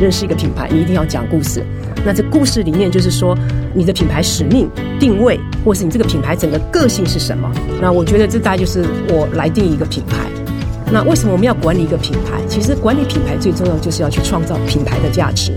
认识一个品牌，你一定要讲故事。那这故事里面就是说，你的品牌使命、定位，或是你这个品牌整个个性是什么？那我觉得这大概就是我来定一个品牌。那为什么我们要管理一个品牌？其实管理品牌最重要就是要去创造品牌的价值。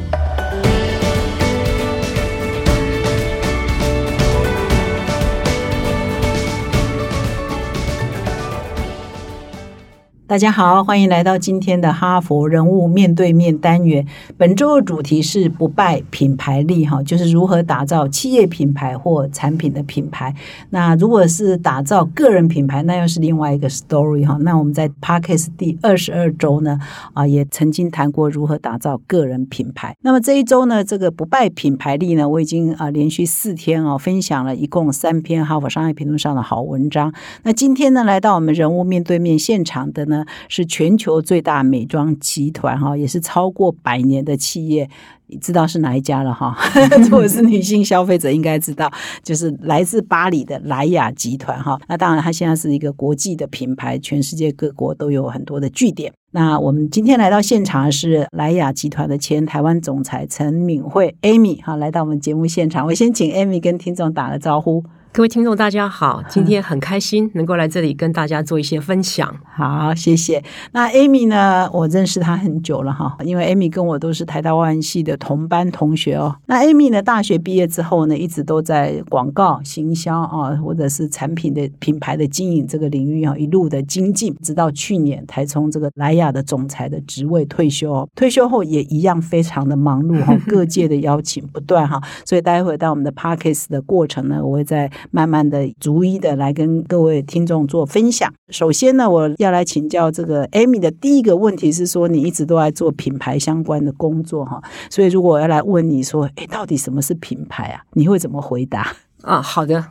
大家好，欢迎来到今天的哈佛人物面对面单元。本周的主题是不败品牌力，哈，就是如何打造企业品牌或产品的品牌。那如果是打造个人品牌，那又是另外一个 story 哈。那我们在 Parkes 第二十二周呢，啊，也曾经谈过如何打造个人品牌。那么这一周呢，这个不败品牌力呢，我已经啊连续四天哦分享了一共三篇哈佛商业评论上的好文章。那今天呢，来到我们人物面对面现场的呢。是全球最大美妆集团哈，也是超过百年的企业，知道是哪一家了哈？如果是女性消费者应该知道，就是来自巴黎的莱雅集团哈。那当然，它现在是一个国际的品牌，全世界各国都有很多的据点。那我们今天来到现场的是莱雅集团的前台湾总裁陈敏慧 Amy 哈，来到我们节目现场。我先请 Amy 跟听众打个招呼。各位听众，大家好！今天很开心能够来这里跟大家做一些分享。好，谢谢。那 Amy 呢？我认识她很久了哈，因为 Amy 跟我都是台大外文系的同班同学哦。那 Amy 呢？大学毕业之后呢，一直都在广告行销啊，或者是产品的品牌的经营这个领域啊，一路的精进，直到去年才从这个莱雅的总裁的职位退休。退休后也一样非常的忙碌 哈，各界的邀请不断哈。所以待会到我们的 Parkes 的过程呢，我会在。慢慢的逐一的来跟各位听众做分享。首先呢，我要来请教这个 Amy 的第一个问题是说，你一直都在做品牌相关的工作哈，所以如果我要来问你说，哎，到底什么是品牌啊？你会怎么回答？啊，好的，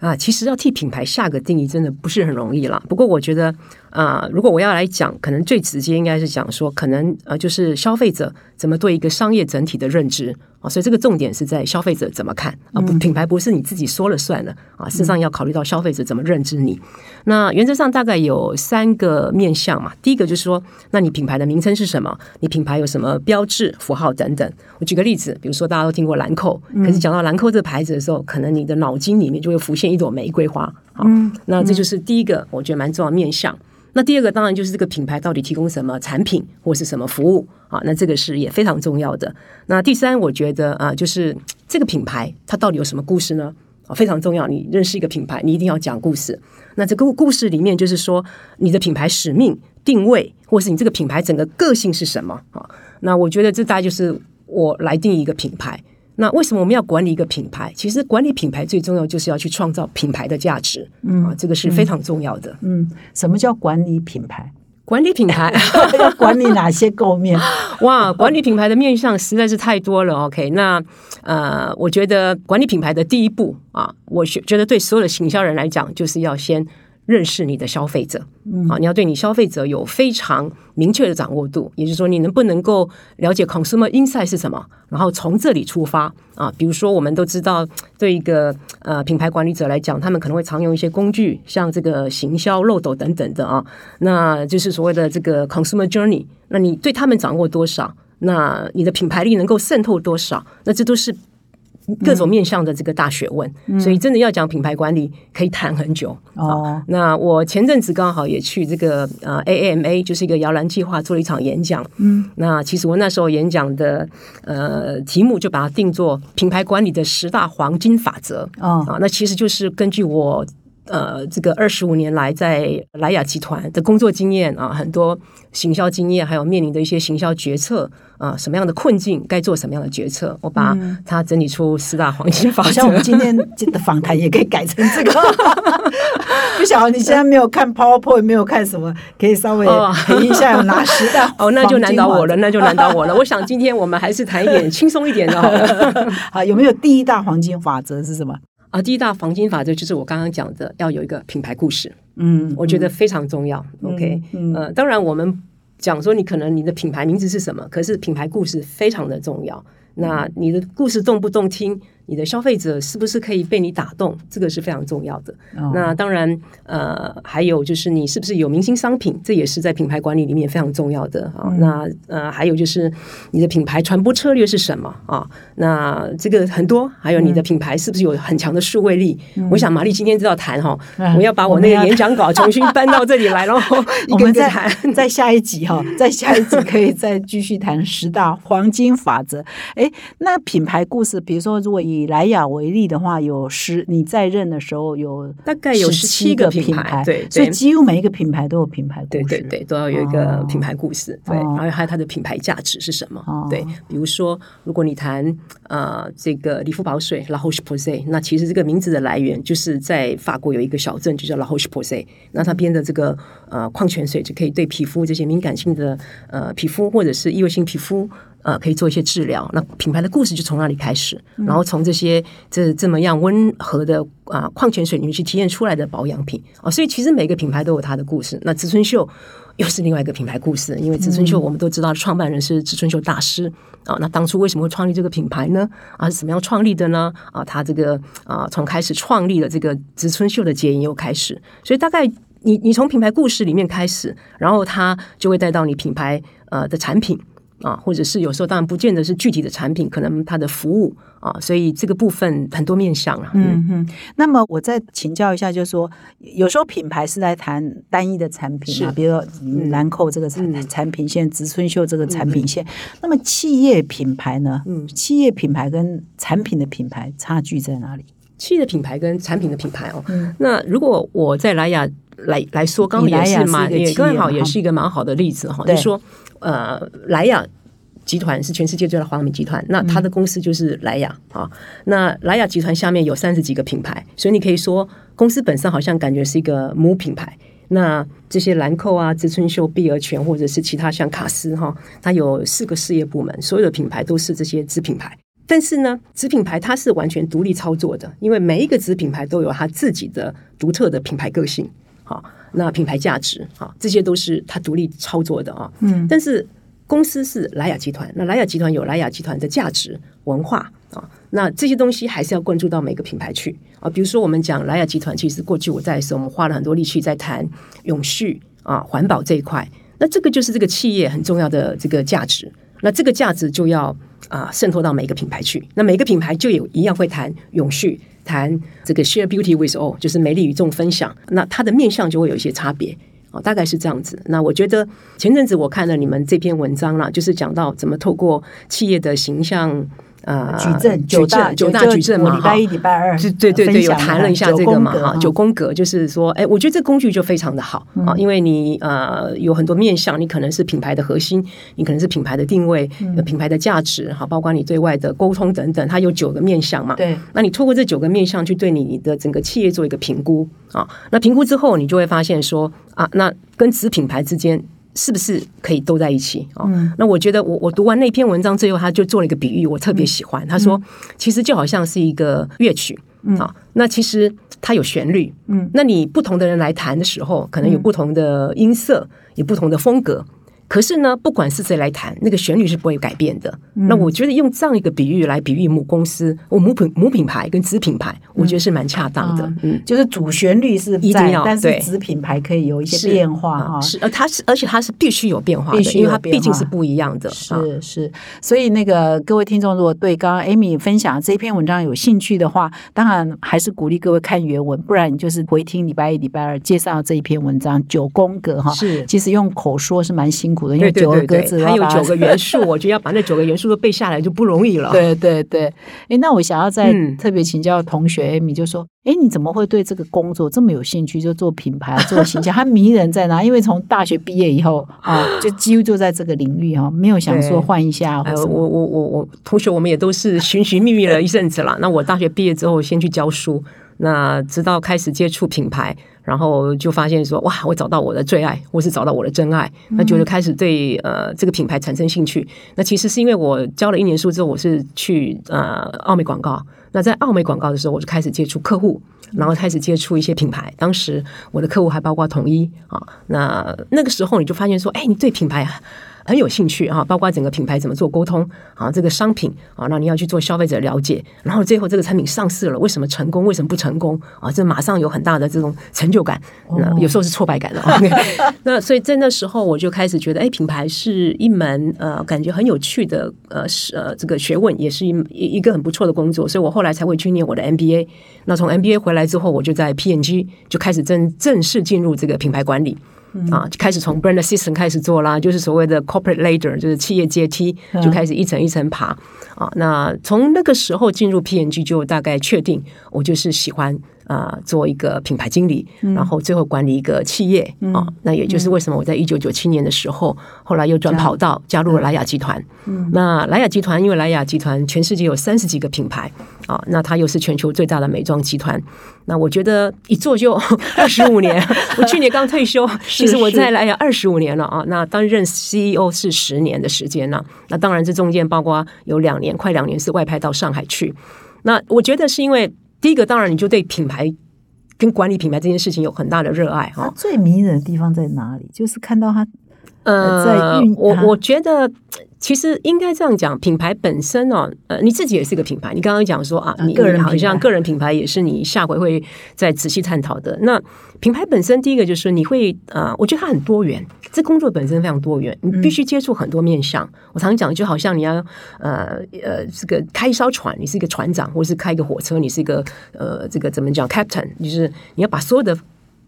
啊，其实要替品牌下个定义，真的不是很容易了。不过我觉得，啊，如果我要来讲，可能最直接应该是讲说，可能呃，就是消费者怎么对一个商业整体的认知。啊，所以这个重点是在消费者怎么看啊？不，品牌不是你自己说了算的啊。事实上要考虑到消费者怎么认知你。那原则上大概有三个面向嘛。第一个就是说，那你品牌的名称是什么？你品牌有什么标志、符号等等？我举个例子，比如说大家都听过兰蔻，可是讲到兰蔻这个牌子的时候，可能你的脑筋里面就会浮现一朵玫瑰花。啊，那这就是第一个，我觉得蛮重要面向。那第二个当然就是这个品牌到底提供什么产品或是什么服务啊？那这个是也非常重要的。那第三，我觉得啊，就是这个品牌它到底有什么故事呢？啊，非常重要。你认识一个品牌，你一定要讲故事。那这个故事里面就是说，你的品牌使命、定位，或是你这个品牌整个个性是什么啊？那我觉得这大概就是我来定一个品牌。那为什么我们要管理一个品牌？其实管理品牌最重要就是要去创造品牌的价值，嗯啊，这个是非常重要的。嗯，什么叫管理品牌？管理品牌 要管理哪些构面？哇，管理品牌的面向实在是太多了。OK，那呃，我觉得管理品牌的第一步啊，我觉得对所有的行销人来讲，就是要先。认识你的消费者，啊，你要对你消费者有非常明确的掌握度，也就是说，你能不能够了解 consumer insight 是什么，然后从这里出发啊。比如说，我们都知道，对一个呃品牌管理者来讲，他们可能会常用一些工具，像这个行销漏斗等等的啊，那就是所谓的这个 consumer journey。那你对他们掌握多少？那你的品牌力能够渗透多少？那这都是。各种面向的这个大学问，所以真的要讲品牌管理，可以谈很久。哦，那我前阵子刚好也去这个呃 A M A，就是一个摇篮计划做了一场演讲。嗯，那其实我那时候演讲的呃题目就把它定做品牌管理的十大黄金法则。哦，啊，那其实就是根据我。呃，这个二十五年来在莱雅集团的工作经验啊，很多行销经验，还有面临的一些行销决策啊，什么样的困境，该做什么样的决策，我把它整理出四大黄金法则。像我们今天的访谈也可以改成这个。不晓得你现在没有看 PowerPoint，没有看什么，可以稍微评一下有哪十大 哦，那就难倒我了，那就难倒我了。我想今天我们还是谈一点轻松一点的。好，有没有第一大黄金法则是什么？啊，第一大黄金法则就是我刚刚讲的，要有一个品牌故事。嗯，我觉得非常重要。OK，呃，当然我们讲说你可能你的品牌名字是什么，可是品牌故事非常的重要。那你的故事动不动听，你的消费者是不是可以被你打动，这个是非常重要的。哦那当然，呃，还有就是你是不是有明星商品，这也是在品牌管理里面非常重要的啊。嗯那呃，还有就是你的品牌传播策略是什么啊？那这个很多，还有你嗯的品牌是不是有很强的数位力？我想玛丽今天知道谈哈，嗯我要把我那个演讲稿重新搬到这里来，然 后一我们在个一个谈。在下一集哈，在下一集可以再继续谈十大黄金法则。哎，那品牌故事，比如说如果以莱雅为例的话，有十你在任的时候有大概有17 17个品品牌对所以几乎每一个品牌都有品牌故事。对对对，都要有一个哦品牌故事，对，哦然后还有它的品牌价值是什么？哦对，比如说，如果你谈呃这个理肤宝水 La Roche Posay，那其实这个名字的来源就是在法国有一个小镇就叫 La Roche Posay，那它编的这个呃矿泉水就可以对皮肤这些敏感性的呃皮肤或者是异位性皮肤。呃，可以做一些治疗。那品牌的故事就从那里开始，然后从这些这这么样温和的啊、矿泉水里面去提炼出来的保养品啊、所以其实每个品牌都有它的故事。那植村秀又是另外一个品牌故事，因为植村秀我们都知道创办人是植村秀大师啊。那当初为什么会创立这个品牌呢？啊，是怎么样创立的呢？啊，他这个啊，从开始创立了这个植村秀的结营又开始，所以大概。你你从品牌故事里面开始，然后它就会带到你品牌呃的产品啊，或者是有时候当然不见得是具体的产品，可能它的服务啊，所以这个部分很多面向啊。嗯，嗯嗯，那么我再请教一下，就是说，有时候品牌是在谈单一的产品嘛，是比如说嗯兰蔻这个产嗯产品线，植村秀这个产品线。那么企业品牌呢？嗯企业品牌跟产品的品牌差距在哪里？企业的品牌跟产品的品牌哦，嗯那如果我在莱雅来来说，刚好也是蛮也刚好也是一个蛮好的例子哈，对就说呃，莱雅集团是全世界最大的化妆品集团，那它的公司就是莱雅啊。那莱雅集团下面有三十几个品牌，所以你可以说公司本身好像感觉是一个母品牌。那这些兰蔻啊、植村秀、碧尔泉，或者是其他像卡斯哈，它有四个事业部门，所有的品牌都是这些子品牌。但是呢，子品牌它是完全独立操作的，因为每一个子品牌都有它自己的独特的品牌个性，好，那品牌价值，啊，这些都是他独立操作的啊。嗯，但是公司是莱雅集团，那莱雅集团有莱雅集团的价值文化啊，那这些东西还是要关注到每个品牌去啊。比如说，我们讲莱雅集团，其实过去我在的时候，我们花了很多力气在谈永续啊、环保这一块，那这个就是这个企业很重要的这个价值。那这个价值就要啊渗透到每个品牌去，那每个品牌就有一样会谈永续，谈这个 share beauty with all，就是美丽与众分享。那它的面向就会有一些差别。哦，大概是这样子。那我觉得前阵子我看了你们这篇文章啦，就是讲到怎么透过企业的形象。呃，矩阵九大九大就矩阵嘛，我礼拜一、礼拜二，对对对对，有谈了一下这个嘛哈，九九宫格就是说，哎，我觉得这工具就非常的好嗯啊，因为你呃有很多面向，你可能是品牌的核心，你可能是品牌的定位、嗯品牌的价值，哈，包括你对外的沟通等等，它有九个面向嘛。对，那你透过这九个面向去对你的整个企业做一个评估啊，那评估之后，你就会发现说啊，那跟子品牌之间。是不是可以都在一起啊？嗯那我觉得我我读完那篇文章之后，他就做了一个比喻，我特别喜欢。他说，其实就好像是一个乐曲啊，那其实它有旋律，嗯，那你不同的人来弹的时候，可能有不同的音色，有不同的风格。可是呢，不管是谁来弹，那个旋律是不会改变的。那我觉得用这样一个比喻来比喻母公司、我母品母品牌跟子品牌，我觉得是蛮恰当的。嗯，就是主旋律是一定要，在但是子品牌可以有一些变化哈。啊是，呃，它是，而且它是必须有变化的，必须因为它毕竟是不一样的。啊是是，所以那个各位听众，如果对刚刚 Amy 分享这篇文章有兴趣的话，当然还是鼓励各位看原文，不然你就是回听礼拜一、礼拜二介绍这一篇文章九宫格哈。是其实用口说是蛮辛苦的，因为九个格子还有九个元素，我觉得要把那九个元素都背下来就不容易了。对 对对，哎，那我想要再嗯特别请教同学 Amy，就说，哎，你怎么会对这个工作这么有兴趣？就做品牌、做形象，它迷人在哪？因为从大学毕业以后啊，就几乎就在这个领域哈，没有想说对换一下呃，我我我我同学，我们也都是寻寻觅觅了一阵子了。那我大学毕业之后，先去教书，那直到开始接触品牌，然后就发现说，哇，我找到我的最爱，或是找到我的真爱，那就是开始对呃这个品牌产生兴趣。那其实是因为我教了一年书之后，我是去呃奥美广告。那在奥美广告的时候，我就开始接触客户，然后开始接触一些品牌。当时我的客户还包括统一啊。那那个时候你就发现说，哎，你对品牌很有兴趣啊，包括整个品牌怎么做沟通啊，这个商品啊，那你要去做消费者了解，然后最后这个产品上市了，为什么成功，为什么不成功啊？这马上有很大的这种成就感，那有时候是挫败感的。OK，那所以在那时候我就开始觉得，哎，品牌是一门呃感觉很有趣的呃是呃这个学问，也是一一个很不错的工作，所以我后来才会去念我的 MBA。那从 MBA 回来之后，我就在 P&G 就开始正正式进入这个品牌管理。啊，就开始从 brand assistant 开始做啦，就是所谓的 corporate ladder，就是企业阶梯，就开始一层一层爬啊。那从那个时候进入 P N G 就大概确定我就是喜欢啊做一个品牌经理，然后最后管理一个企业啊。那也就是为什么我在一九九七年的时候，后来又转跑道加入了莱雅集团。那莱雅集团，因为莱雅集团全世界有三十几个品牌啊，那它又是全球最大的美妆集团。那我觉得一做就 二十五年，我去年刚退休，其实我在莱雅二十五年了啊。那担任 CEO 是十年的时间呢。那当然这中间包括有两年，快两年是外派到上海去。那我觉得是因为第一个，当然你就对品牌跟管理品牌这件事情有很大的热爱哈。最迷人的地方在哪里？就是看到他呃，在运我我觉得。其实应该这样讲，品牌本身哦，呃，你自己也是个品牌。你刚刚讲说啊，你个人好像个人品牌也是你下回会再仔细探讨的。那品牌本身，第一个就是你会啊，我觉得它很多元，这工作本身非常多元，你必须接触很多面向。我常讲，就好像你要呃呃，这个开一艘船，你是一个船长，或是开一个火车，你是一个呃，这个怎么讲，captain，就是你要把所有的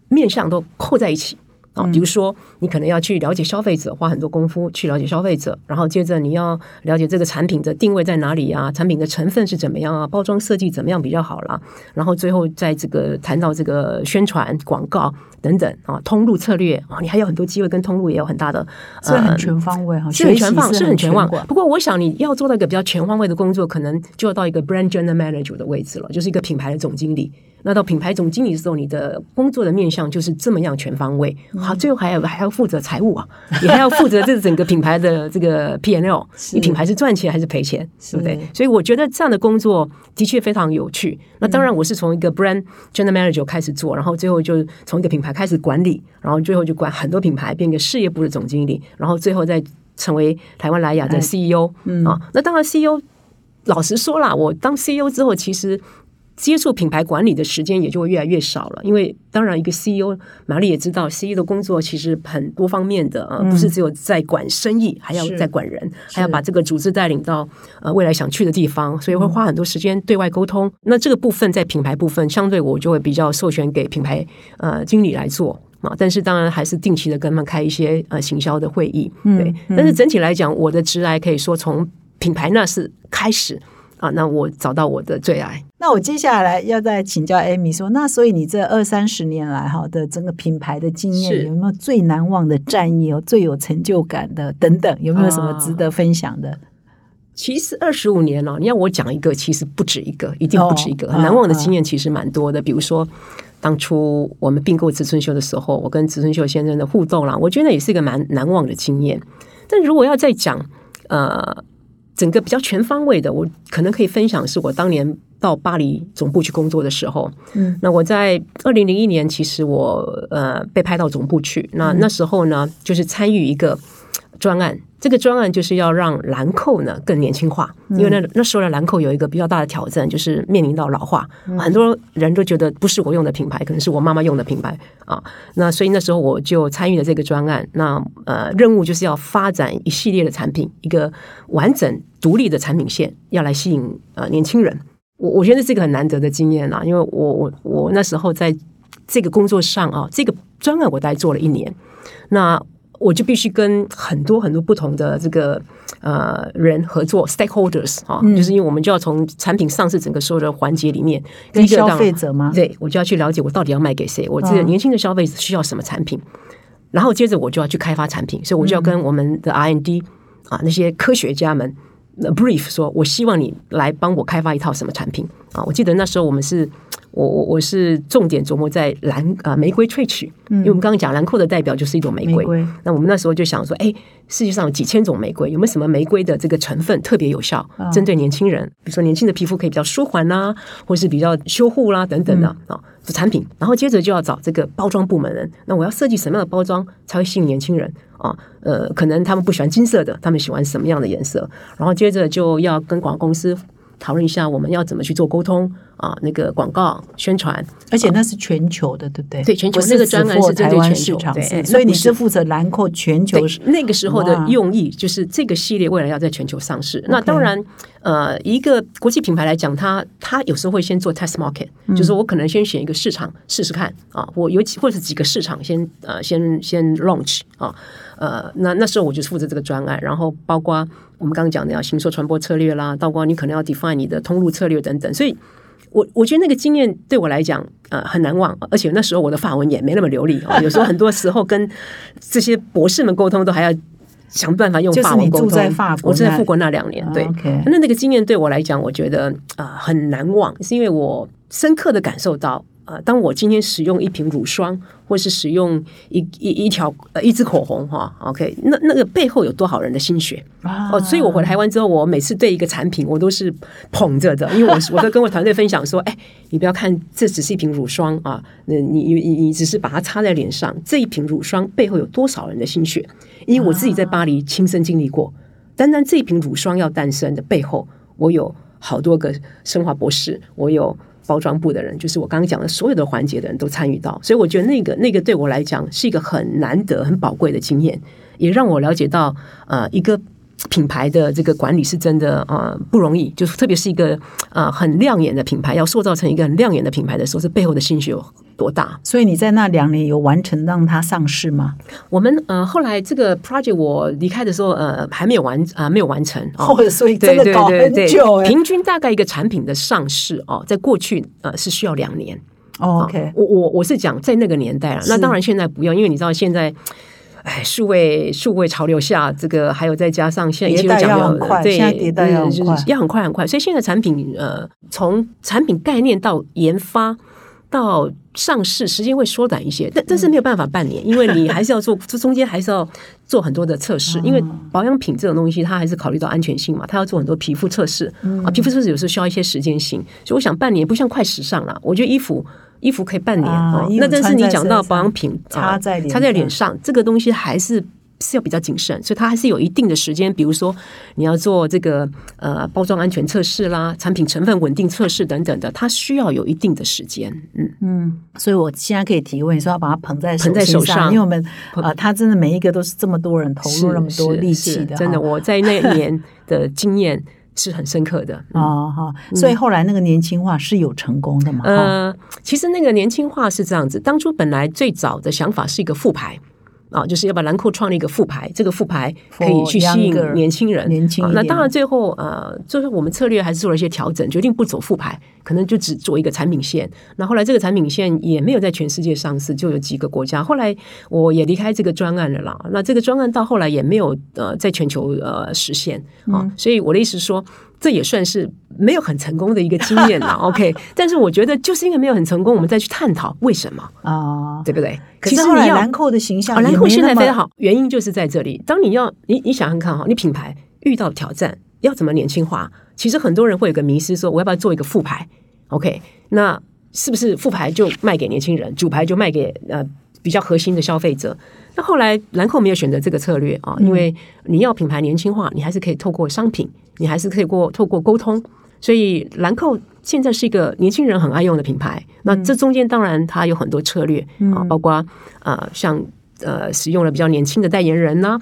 面向都扣在一起。啊，比如说，你可能要去了解消费者，花很多功夫去了解消费者，然后接着你要了解这个产品的定位在哪里啊，产品的成分是怎么样啊，包装设计怎么样比较好啦，然后最后在这个谈到这个宣传广告等等啊，通路策略啊，你还有很多机会跟通路也有很大的，是很全方位哈，是很全方，是很全方。不过，我想你要做到一个比较全方位的工作，可能就要到一个 brand general manager 的位置了，就是一个品牌的总经理。那到品牌总经理的时候，你的工作的面向就是这么样全方位。好，最后还有还要负责财务啊，你还要负责这整个品牌的这个 P N L。你品牌是赚钱还是赔钱，对不对？所以我觉得这样的工作的确非常有趣。那当然，我是从一个 brand general manager 开始做，然后最后就从一个品牌开始管理，然后最后就管很多品牌，变个事业部的总经理，然后最后再成为台湾莱雅的 C E O。啊，那当然 C E O，老实说啦，我当 C E O 之后，其实。接触品牌管理的时间也就会越来越少了，因为当然一个 CEO，玛丽也知道，CEO 的工作其实很多方面的啊，不是只有在管生意，还要在管人，还要把这个组织带领到呃未来想去的地方，所以会花很多时间对外沟通。那这个部分在品牌部分，相对我就会比较授权给品牌呃经理来做啊，但是当然还是定期的跟他们开一些呃行销的会议，对。但是整体来讲，我的直来可以说从品牌那是开始。啊，那我找到我的最爱。那我接下来要再请教艾米说，那所以你这二三十年来哈的整个品牌的经验，有没有最难忘的战役哦，最有成就感的等等，有没有什么值得分享的？其实二十五年了，你要我讲一个，其实不止一个，一定不止一个。难忘的经验其实蛮多的，比如说当初我们并购植村秀的时候，我跟植村秀先生的互动啦，我觉得也是一个蛮难忘的经验。但如果要再讲，呃。整个比较全方位的，我可能可以分享，是我当年到巴黎总部去工作的时候。嗯，那我在二零零一年，其实我呃被派到总部去。那那时候呢，就是参与一个专案。这个专案就是要让兰蔻呢更年轻化，因为那那时候的兰蔻有一个比较大的挑战，就是面临到老化，很多人都觉得不是我用的品牌，可能是我妈妈用的品牌啊。那所以那时候我就参与了这个专案，那呃任务就是要发展一系列的产品，一个完整独立的产品线，要来吸引呃年轻人。我我觉得这是一个很难得的经验啦，因为我我我那时候在这个工作上啊，这个专案我大概做了一年，那。我就必须跟很多很多不同的这个呃人合作，stakeholders 啊，就是因为我们就要从产品上市整个所有的环节里面，跟消费者吗？对，我就要去了解我到底要卖给谁，我这个年轻的消费者需要什么产品，然后接着我就要去开发产品，所以我就要跟我们的 R&D 啊那些科学家们 brief 说，我希望你来帮我开发一套什么产品啊？我记得那时候我们是。我我我是重点琢磨在兰啊玫瑰萃取，因为我们刚刚讲兰蔻的代表就是一朵玫瑰。玫瑰那我们那时候就想说，哎，世界上有几千种玫瑰，有没有什么玫瑰的这个成分特别有效，针对年轻人，比如说年轻的皮肤可以比较舒缓啦，或是比较修护啦等等的啊、的产品。然后接着就要找这个包装部门人，那我要设计什么样的包装才会吸引年轻人啊？呃，可能他们不喜欢金色的，他们喜欢什么样的颜色？然后接着就要跟广告公司讨论一下，我们要怎么去做沟通啊？那个广告宣传，而且那是全球的，对不对？对全球那个专案是针对全球对所以你是是负责兰蔻全球对，那个时候的用意就是这个系列未来要在全球上市。那当然，呃，一个国际品牌来讲，它它有时候会先做 test market，、就是我可能先选一个市场试试看啊，我有几或者是几个市场先呃先先 launch 啊，呃，那那时候我就是负责这个专案，然后包括我们刚刚讲的要行销传播策略啦，包括你可能要 define 你的通路策略等等，所以。我我觉得那个经验对我来讲，呃，很难忘，而且那时候我的法文也没那么流利哦、有时候很多时候跟这些博士们沟通，都还要想办法用法文沟通。住在法国我住在富国那两年，对。那那个经验对我来讲，我觉得啊、呃很难忘，是因为我深刻的感受到，呃，当我今天使用一瓶乳霜，或是使用一一一条呃一支口红哈，OK，那那个背后有多少人的心血？啊哦，所以我回台湾之后，我每次对一个产品，我都是捧着的，因为我我都跟我团队分享说，哎，你不要看这只是一瓶乳霜啊，那你你你你只是把它擦在脸上，这一瓶乳霜背后有多少人的心血？因为我自己在巴黎亲身经历过，单单这一瓶乳霜要诞生的背后，我有好多个生化博士，我有。包装部的人，就是我刚刚讲的所有的环节的人都参与到，所以我觉得那个那个对我来讲是一个很难得、很宝贵的经验，也让我了解到，呃，一个品牌的这个管理是真的呃不容易，就是特别是一个呃很亮眼的品牌，要塑造成一个很亮眼的品牌的时候，这背后的心血有多大？所以你在那两年有完成让它上市吗？我们呃后来这个 project 我离开的时候，呃还没有完啊、没有完成哦。或者所以真的搞很久哎。平均大概一个产品的上市哦，在过去呃是需要两年。哦 OK，我我我是讲在那个年代了，那当然现在不用，因为你知道现在。哎，数位数位潮流下，这个还有再加上现在一切都迭代讲要很快对，现在迭代要很嗯就是快要很快很快。所以现在产品呃，从产品概念到研发到上市，时间会缩短一些，但但是没有办法半年，因为你还是要做，这 中间还是要做很多的测试，因为保养品这种东西，它还是考虑到安全性嘛，它要做很多皮肤测试啊，皮肤测试有时候需要一些时间性，所以我想半年不像快时尚啦，我觉得衣服。衣服可以半年哦啊那但是你讲到保养品，啊擦在脸擦在上脸上，这个东西还是是要比较谨慎，所以它还是有一定的时间。比如说你要做这个呃包装安全测试啦、产品成分稳定测试等等的，它需要有一定的时间。嗯嗯，所以我现在可以提问，你说要把它捧在捧在手上因为我们啊，它真的每一个都是这么多人投入那么多力气的，真的，我在那一年的经验是很深刻的。嗯哦哈，所以后来那个年轻化是有成功的嘛？嗯呃，其实那个年轻化是这样子，当初本来最早的想法是一个副牌。啊，就是要把兰蔻创立一个副牌，这个副牌可以去吸引年轻人。年轻那当然，最后呃，就是我们策略还是做了一些调整，决定不走副牌，可能就只做一个产品线。那后来这个产品线也没有在全世界上市，就有几个国家。后来我也离开这个专案了啦。那这个专案到后来也没有呃在全球呃实现啊，所以我的意思是说。这也算是没有很成功的一个经验啦 OK，但是我觉得就是因为没有很成功，我们再去探讨为什么，啊，对不对？可是后其实你要来兰蔻的形象兰蔻现在非常好，原因就是在这里。当你要你你想想看哈，你品牌遇到挑战，要怎么年轻化？其实很多人会有个迷失，说我要不要做一个副牌？OK，那是不是副牌就卖给年轻人，主牌就卖给呃比较核心的消费者？那后来兰蔻没有选择这个策略啊，因为你要品牌年轻化，你还是可以透过商品，你还是可以过透过沟通。所以兰蔻现在是一个年轻人很爱用的品牌。那这中间当然它有很多策略啊，包括呃像呃使用了比较年轻的代言人呢、啊，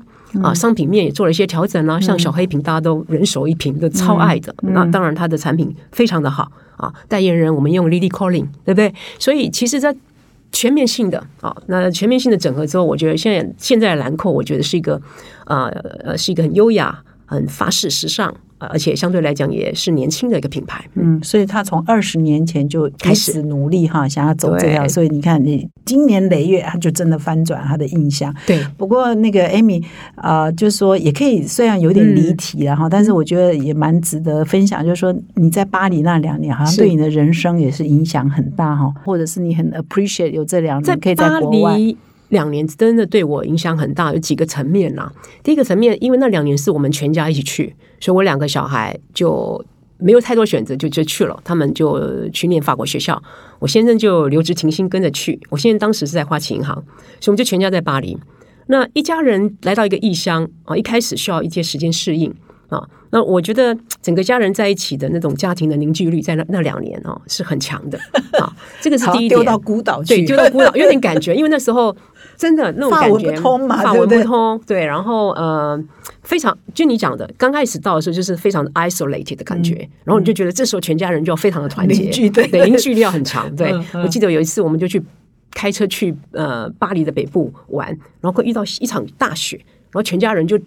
商品面也做了一些调整啦、像小黑瓶大家都人手一瓶，都超爱的。那当然它的产品非常的好啊，代言人我们用 Lily Collin，对不对？所以其实在全面性的啊，那全面性的整合之后，我觉得现在现在的兰蔻，我觉得是一个呃呃是一个很优雅、很法式、时尚呃而且相对来讲也是年轻的一个品牌。嗯，所以他从二十年前就开始努力哈，想要走这条。所以你看，你今年累月，他就真的翻转他的印象。对，不过那个 Amy 啊、就是说也可以，虽然有点离题了哈，但是我觉得也蛮值得分享。就是说你在巴黎那两年，好像对你的人生也是影响很大哈，或者是你很 appreciate 有这两在年可以在巴国外。黎两年真的对我影响很大，有几个层面啦。第一个层面，因为那两年是我们全家一起去，所以我两个小孩就没有太多选择，就就去了。他们就去念法国学校，我先生就留职停薪跟着去。我先生当时是在花旗银行，所以我们就全家在巴黎。那一家人来到一个异乡啊，一开始需要一些时间适应啊。那我觉得整个家人在一起的那种家庭的凝聚力，在那那两年哦是很强的啊。这个是第一点。丢到孤岛去，对，丢到孤岛，有点感觉，因为那时候真的那种法文感觉，不通嘛法文对不对不通，对，然后呃，非常就你讲的，刚开始到的时候就是非常 isolated 的感觉，然后你就觉得这时候全家人就要非常的团结，嗯凝聚对对，凝聚力要很强。对我记得有一次我们就去开车去呃巴黎的北部玩，然后会遇到一场大雪，然后全家人就。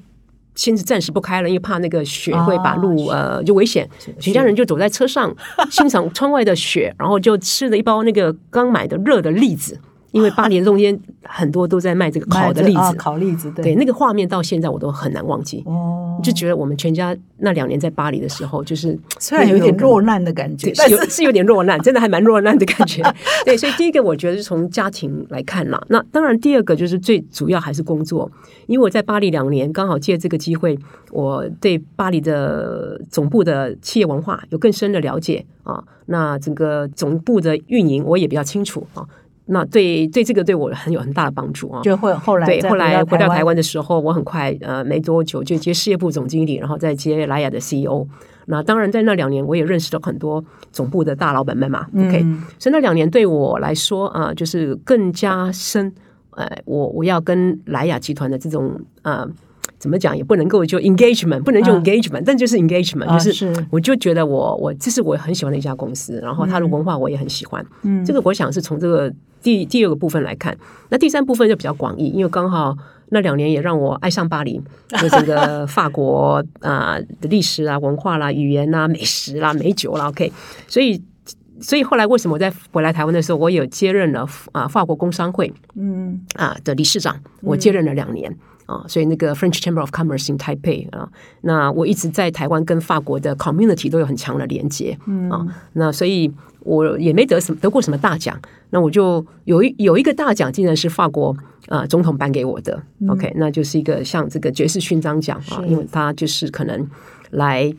先是暂时不开了，因为怕那个雪会把路、呃就危险，全家人就走在车上 欣赏窗外的雪，然后就吃了一包那个刚买的热的栗子，因为巴黎的中间很多都在卖这个烤的栗子，啊烤栗子，对那个画面到现在我都很难忘记。哦，就觉得我们全家那两年在巴黎的时候，就是虽然有点落难的感觉，，但是是有是有点落难，真的还蛮落难的感觉。对，所以第一个我觉得是从家庭来看啦。那当然，第二个就是最主要还是工作，因为我在巴黎两年，刚好借这个机会，我对巴黎的总部的企业文化有更深的了解啊。那整个总部的运营我也比较清楚啊。那对对这个对我很有很大的帮助啊。就会后来对，再后来回到台湾，的时候，我很快呃没多久就接事业部总经理，然后再接莱雅的 CEO。那当然，在那两年我也认识了很多总部的大老板们嘛。OK，嗯所以那两年对我来说啊、呃就是更加深。呃，我我要跟莱雅集团的这种呃。怎么讲也不能够就 engagement，不能用啊 engagement，、但就是 engagement，、啊就是是我就觉得我我这是我很喜欢的一家公司，然后它的文化我也很喜欢。嗯这个我想是从这个第第二个部分来看，那第三部分就比较广义，因为刚好那两年也让我爱上巴黎，就整个 法国啊、的历史啊、文化啦、语言啦、美食啦、美酒啦，OK，所以。所以后来为什么我在回来台湾的时候，我有接任了啊法国工商会嗯啊的理事长，我接任了两年。啊，所以那个 French Chamber of Commerce in Taipei 啊，那我一直在台湾跟法国的 community 都有很强的连接，嗯。啊，那所以我也没得什么得过什么大奖，那我就有一有一个大奖，竟然是法国呃总统颁给我的、o k 那就是一个像这个爵士勋章奖啊，因为他就是可能来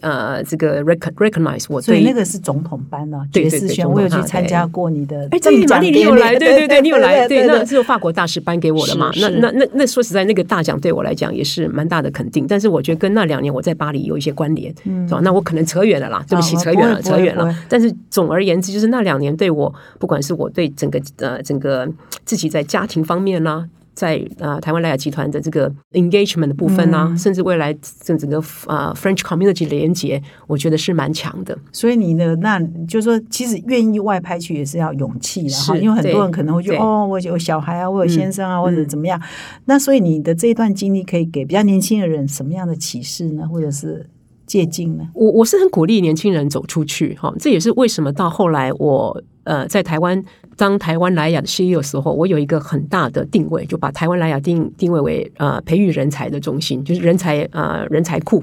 呃这个 recog recognize 我所对以那个是总统班呢，对对对爵士轩，我有去参加过你的哎，赠对，玛丽，你有来，对对对，你有来，对，那对是由法国大使颁给我的嘛？那那那那说实在，那个大奖对我来讲也是蛮大的肯定。但是我觉得跟那两年我在巴黎有一些关联，是吧？那我可能扯远了啦，对不起，啊扯远了，扯远了。但是总而言之，就是那两年对我，不管是我对整个呃整个自己在家庭方面啦、在呃台湾莱雅集团的这个 engagement 的部分啊，嗯甚至未来整整个呃 French community 的连接，我觉得是蛮强的。所以你的那就是说，其实愿意外派去也是要勇气的哈，因为很多人可能会觉得哦，我有小孩啊，我有先生啊，或者嗯怎么样。那所以你的这一段经历可以给比较年轻的人什么样的启示呢，或者是借鉴呢？我我是很鼓励年轻人走出去哈，这也是为什么到后来我呃在台湾当台湾莱雅的 CEO 的时候，我有一个很大的定位，就把台湾莱雅定定位为呃培育人才的中心，就是人才呃人才库。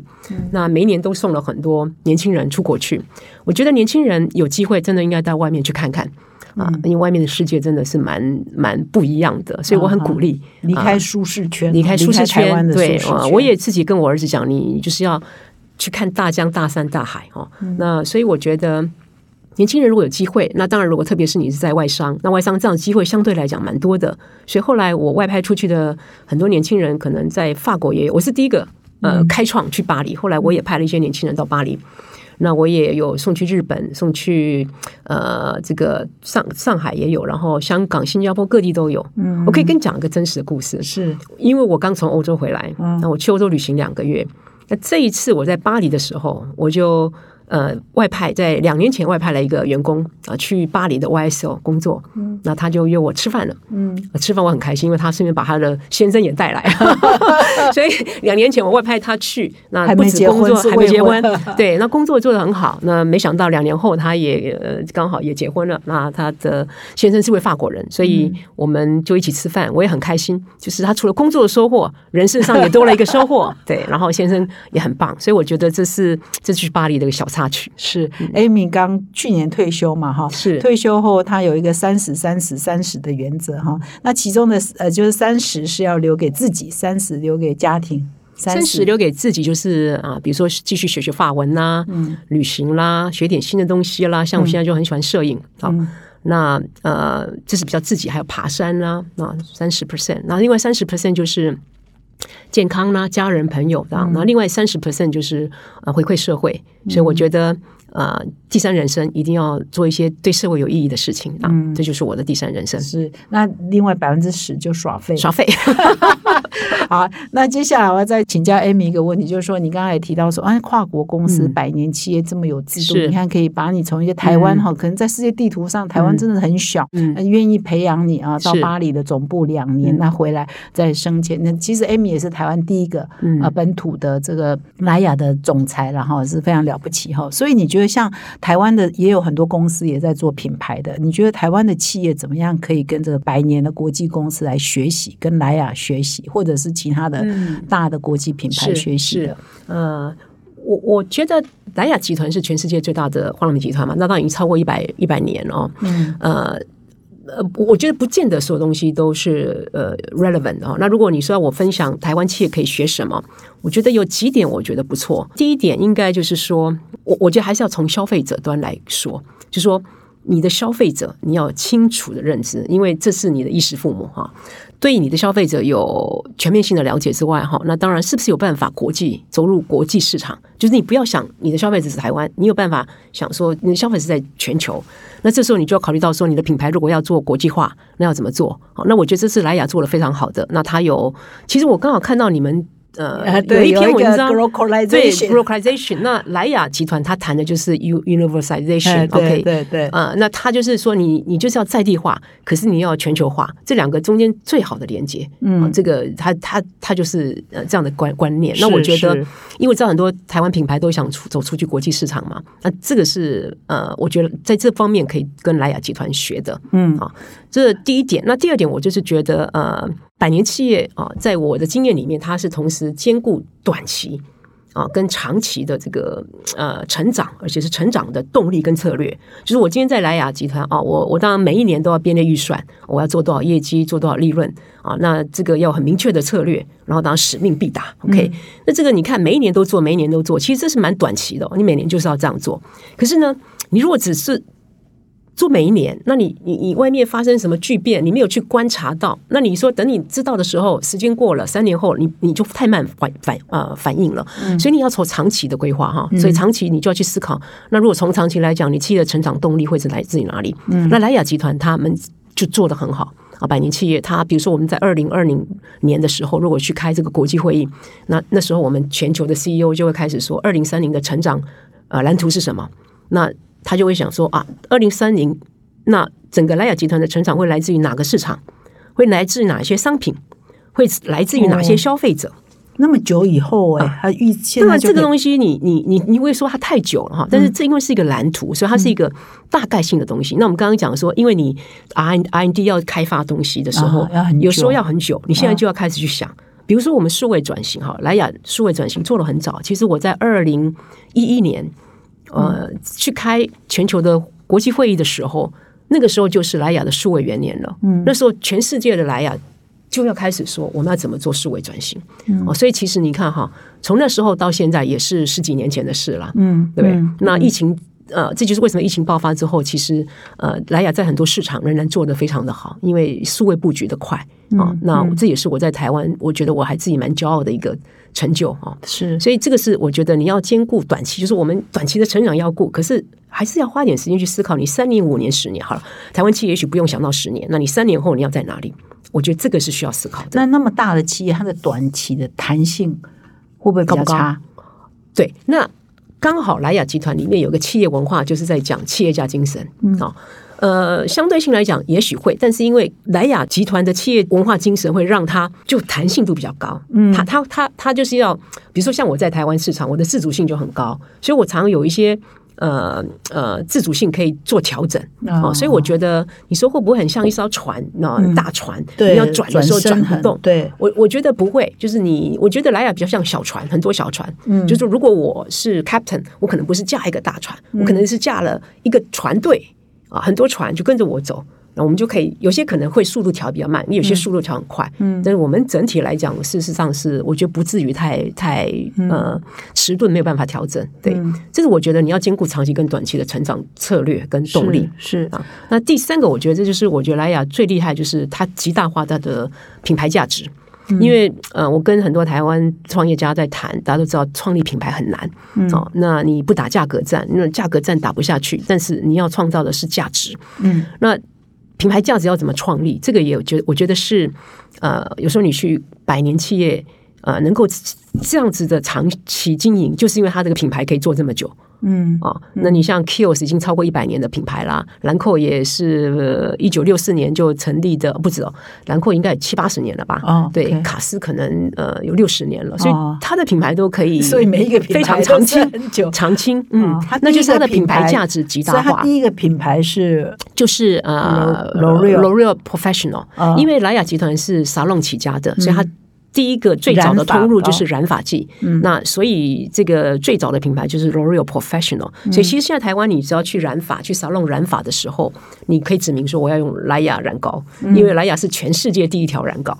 那每一年都送了很多年轻人出国去，我觉得年轻人有机会真的应该到外面去看看。啊，因为外面的世界真的是蛮蛮不一样的，所以我很鼓励离开舒适圈，离开舒适圈，的对我也自己跟我儿子讲，你就是要去看大江大山大海哦。嗯那所以我觉得。年轻人如果有机会，那当然，如果特别是你是在外商，那外商这样的机会相对来讲蛮多的。所以后来我外派出去的很多年轻人，可能在法国也有，我是第一个嗯呃开创去巴黎。后来我也派了一些年轻人到巴黎，那我也有送去日本，送去呃这个上上海也有，然后香港、新加坡各地都有。嗯，我可以跟你讲一个真实的故事，是因为我刚从欧洲回来，那我去欧洲旅行两个月。那这一次我在巴黎的时候，我就呃外派，在两年前外派了一个员工啊去巴黎的 YSL 工作，嗯，那他就约我吃饭了，嗯，吃饭我很开心，因为他顺便把他的先生也带来，所以两年前我外派他去，那不止工作还没结婚，对，那工作做得很好，那没想到两年后他也呃刚好也结婚了，那他的先生是位法国人，所以我们就一起吃饭，我也很开心，就是他除了工作的收获，人生上也多了一个收获，对，然后先生也很棒，所以我觉得这是这去巴黎的一个小插曲。是 Amy 刚去年退休嘛，哈，是退休后他有一个三十三十三十的原则哈，那其中的呃就是三十是要留给自己，三十留给家庭。三十留给自己就是啊，比如说继续学学法文啦，嗯，旅行啦，学点新的东西啦。像我现在就很喜欢摄影好，那呃，这是比较自己，还有爬山啦啊，三十 percent。那另外三十 percent 就是健康啦，家人朋友啊。那另外三十 percent 就是呃回馈社会。所以我觉得。呃，第三人生一定要做一些对社会有意义的事情啊，这就是我的第三人生。是，那另外百分之十就耍废，耍废。好，那接下来我要再请教 Amy 一个问题，就是说你刚才也提到说，哎，跨国公司、百年企业这么有制度，你看可以把你从一些台湾哈，可能在世界地图上台湾真的很小，嗯，愿意培养你啊，到巴黎的总部两年，那回来再升迁。那其实 Amy 也是台湾第一个啊本土的这个莱雅的总裁，然后是非常了不起哈。所以你觉得？像台湾的也有很多公司也在做品牌的，你觉得台湾的企业怎么样可以跟这个百年的国际公司来学习，跟莱雅学习，或者是其他的大的国际品牌学习的？呃，我我觉得莱雅集团是全世界最大的化妆品集团嘛，那当然已经超过一百一百年哦。嗯，呃。呃，我觉得不见得所有东西都是呃 relevant。那如果你说要我分享台湾企业可以学什么，我觉得有几点我觉得不错。第一点应该就是说，我我觉得还是要从消费者端来说，就是说你的消费者你要清楚的认知，因为这是你的衣食父母哈。对你的消费者有全面性的了解之外，哈，那当然是不是有办法国际走入国际市场？就是你不要想你的消费者是台湾，你有办法想说你的消费者在全球。那这时候你就要考虑到说，你的品牌如果要做国际化，那要怎么做？好，那我觉得这次莱雅做的非常好的。那它有，其实我刚好看到你们。呃，有一篇文章对 globalization，那莱雅集团它谈的就是 universalization，OK，对对，啊，那他就是说你你就是要在地化，可是你要全球化，这两个中间最好的连接，嗯，这个他他他就是呃这样的观观念。那我觉得，因为知道很多台湾品牌都想出走出去国际市场嘛，那这个是呃，我觉得在这方面可以跟莱雅集团学的，嗯啊，这第一点。那第二点，我就是觉得呃。百年企业啊，在我的经验里面，它是同时兼顾短期啊跟长期的这个呃成长，而且是成长的动力跟策略。就是我今天在莱雅集团啊，我我当然每一年都要编列预算，我要做多少业绩，做多少利润啊，那这个要很明确的策略，然后当然使命必达。OK，那这个你看每一年都做，每一年都做，其实这是蛮短期的，你每年就是要这样做。可是呢，你如果只是做每一年，那你你你外面发生什么巨变，你没有去观察到，那你说等你知道的时候，时间过了三年后，你你就太慢反反呃反应了，所以你要从长期的规划哈，所以长期你就要去思考，那如果从长期来讲，你企业的成长动力会是来自于哪里？那莱雅集团他们就做的很好。啊，百年企业，它比如说我们在二零二零年的时候，如果去开这个国际会议，那那时候我们全球的 CEO 就会开始说，二零三零的成长呃蓝图是什么？那他就会想说啊，二零三零，那整个莱雅集团的成长会来自于哪个市场？会来自于哪些商品？会来自于哪些消费者？那么久以后，哎，他预现在这个东西，你你你你会说它太久了哈？但是这因为是一个蓝图，所以它是一个大概性的东西。那我们刚刚讲说，因为你 R R N D 要开发东西的时候，有时候要很久，你现在就要开始去想。比如说我们数位转型哈，莱雅数位转型做了很早。其实我在二零一一年。呃，去开全球的国际会议的时候，那个时候就是莱雅的数位元年了。嗯，那时候全世界的莱雅就要开始说我们要怎么做数位转型。哦，所以其实你看哈，从那时候到现在也是十几年前的事了。嗯，对不对？那疫情。呃，这就是为什么疫情爆发之后，其实呃，莱雅在很多市场仍然做得非常的好，因为数位布局的快啊。那这也是我在台湾，我觉得我还自己蛮骄傲的一个成就啊。是，所以这个是我觉得你要兼顾短期，就是我们短期的成长要顾，可是还是要花点时间去思考，你三年、五年、十年好了。台湾企业也许不用想到十年，那你三年后你要在哪里？我觉得这个是需要思考的。那那么大的企业，它的短期的弹性会不会比较差？对，那。刚好莱雅集团里面有个企业文化，就是在讲企业家精神啊。呃，相对性来讲，也许会，但是因为莱雅集团的企业文化精神会让它就弹性度比较高。嗯，它它它它就是要，比如说像我在台湾市场，我的自主性就很高，所以我常有一些呃呃自主性可以做调整哦。所以我觉得你说会不会很像一艘船，那大船你要转的时候转不动？对我我觉得不会，就是你我觉得莱雅比较像小船，很多小船。嗯，就是如果我是 captain，我可能不是驾一个大船，我可能是驾了一个船队。啊，很多船就跟着我走，那我们就可以有些可能会速度调比较慢，你有些速度调很快，嗯，但是我们整体来讲，事实上是我觉得不至于太太呃迟钝，没有办法调整，对，这是我觉得你要兼顾长期跟短期的成长策略跟动力是啊。那第三个，我觉得这就是我觉得莱雅最厉害，就是它极大化它的品牌价值。因为呃，我跟很多台湾创业家在谈，大家都知道创立品牌很难哦。那你不打价格战，那价格战打不下去，但是你要创造的是价值。嗯，那品牌价值要怎么创立？这个也觉我觉得是呃，有时候你去百年企业呃，能够这样子的长期经营，就是因为他这个品牌可以做这么久。嗯啊，那你像 Kills 已经超过一百年的品牌啦，兰蔻也是一九六四年就成立的，不止哦，兰蔻应该七八十年了吧？哦，对，卡斯可能呃有六十年了，所以它的品牌都可以，所以每一个非常长青，长青，嗯，那就是它的品牌价值极大化。第一个品牌是就是呃 L'Oreal Professional，因为莱雅集团是沙龙起家的，所以它。第一个最早的通路就是染发剂，那所以这个最早的品牌就是 L'Oreal Professional。所以其实现在台湾，你只要去染发、去沙龙染发的时候，你可以指明说我要用莱雅染膏，因为莱雅是全世界第一条染膏，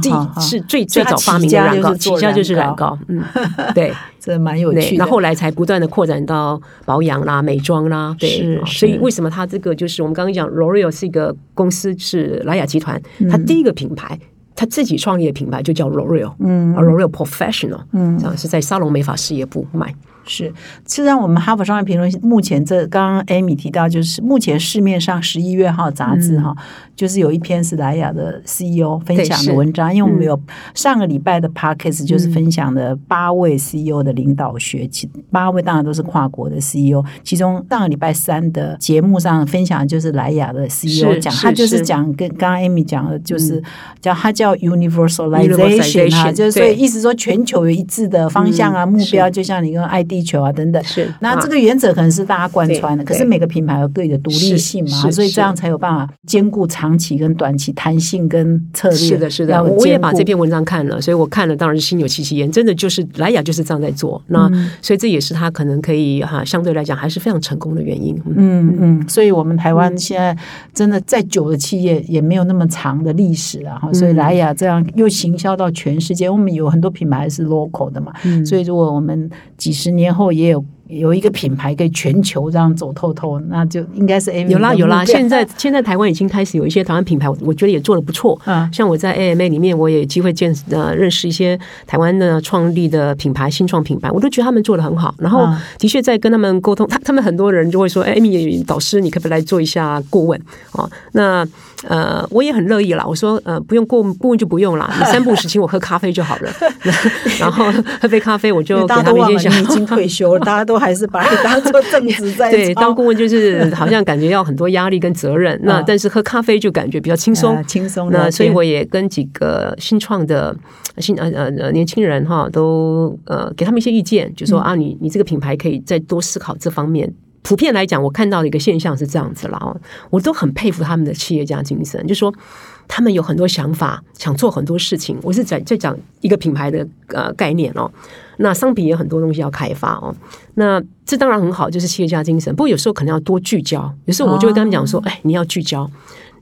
第是最最早发明的染膏，起家就是染膏。嗯，对，这蛮有趣。那后来才不断的扩展到保养啦、美妆啦。对，所以为什么它这个就是我们刚刚讲 L'Oreal 是一个公司，是莱雅集团，它第一个品牌。他自己创立的品牌就叫 L'Oreal，嗯，L'Oreal Professional，嗯，这样是在沙龙美发事业部卖。是，实际上我们哈佛商业评论目前这刚刚 Amy 提到，就是目前市面上十一月号杂志哈，就是有一篇是莱雅的 CEO 分享的文章，因为我们有上个礼拜的 Podcast 就是分享的八位 CEO 的领导学，其八位当然都是跨国的 CEO，其中上个礼拜三的节目上分享就是莱雅的 CEO 讲，他就是讲跟刚刚 Amy 讲的，就是叫他叫 Universalization 啊，就是所以意思说全球有一致的方向啊目标，就像你跟 ID。地球啊，等等，是那这个原则可能是大家贯穿的，可是每个品牌有各自的独立性嘛，所以这样才有办法兼顾长期跟短期弹性跟策略。是的，是的，我也把这篇文章看了，所以我看了当然是心有戚戚焉。真的就是莱雅就是这样在做，那所以这也是他可能可以哈相对来讲还是非常成功的原因。嗯嗯，所以我们台湾现在真的再久的企业也没有那么长的历史了哈，所以莱雅这样又行销到全世界，我们有很多品牌是 local 的嘛，所以如果我们几十年。然后也有。有一个品牌可以全球这样走透透，那就应该是 A M 有啦有啦。现在现在台湾已经开始有一些台湾品牌，我觉得也做的不错。嗯，像我在 A M A 里面，我也有机会见呃认识一些台湾的创立的品牌、新创品牌，我都觉得他们做的很好。然后的确在跟他们沟通，他他们很多人就会说：“哎，米导师，你可不可以来做一下顾问？”哦，那呃，我也很乐意啦。我说：“呃，不用顾顾问就不用啦，你三步时请我喝咖啡就好了。然后喝杯咖啡，我就给他们一些你已经退休了，大家都。还是把你当做正职在 对，当顾问就是好像感觉要很多压力跟责任。那但是喝咖啡就感觉比较轻松，轻松。那所以我也跟几个新创的新呃呃呃年轻人哈，都呃给他们一些意见，就说啊，你你这个品牌可以再多思考这方面。普遍来讲，我看到的一个现象是这样子了哦，我都很佩服他们的企业家精神，就说他们有很多想法，想做很多事情。我是在在讲一个品牌的呃概念哦。那商品也很多东西要开发哦，那这当然很好，就是企业家精神。不过有时候可能要多聚焦，有时候我就会跟他们讲说：“哎，你要聚焦，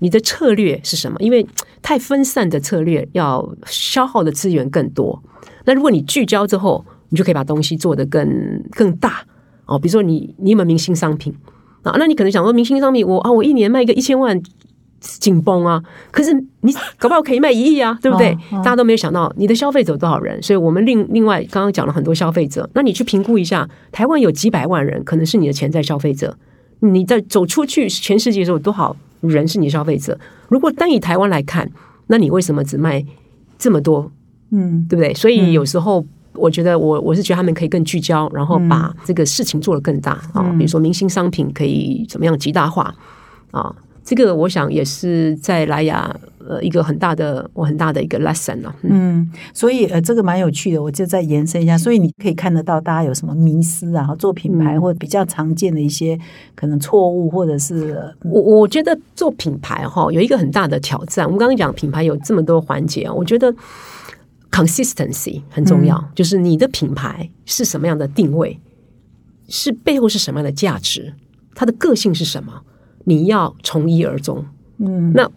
你的策略是什么？因为太分散的策略要消耗的资源更多。那如果你聚焦之后，你就可以把东西做得更更大哦。比如说你你有没有明星商品啊？那你可能想说明星商品，我啊我一年卖个一千万。”紧绷啊！可是你搞不好可以卖一亿啊，对不对？大家都没有想到你的消费者多少人，所以我们另另外刚刚讲了很多消费者，那你去评估一下，台湾有几百万人可能是你的潜在消费者。你在走出去全世界的时候，多少人是你的消费者？如果单以台湾来看，那你为什么只卖这么多？嗯，对不对？所以有时候。我觉得我我是觉得他们可以更聚焦，然后把这个事情做得更大啊。比如说明星商品可以怎么样极大化啊？这个我想也是在莱雅呃一个很大的我很大的一个 lesson 了。嗯，所以呃这个蛮有趣的，我就再延伸一下。所以你可以看得到大家有什么迷失啊，做品牌或者比较常见的一些可能错误，或者是我我觉得做品牌哈有一个很大的挑战。我们刚刚讲品牌有这么多环节啊，我觉得 consistency 很重要，就是你的品牌是什么样的定位，是背后是什么样的价值，它的个性是什么。你要从一而终，嗯，那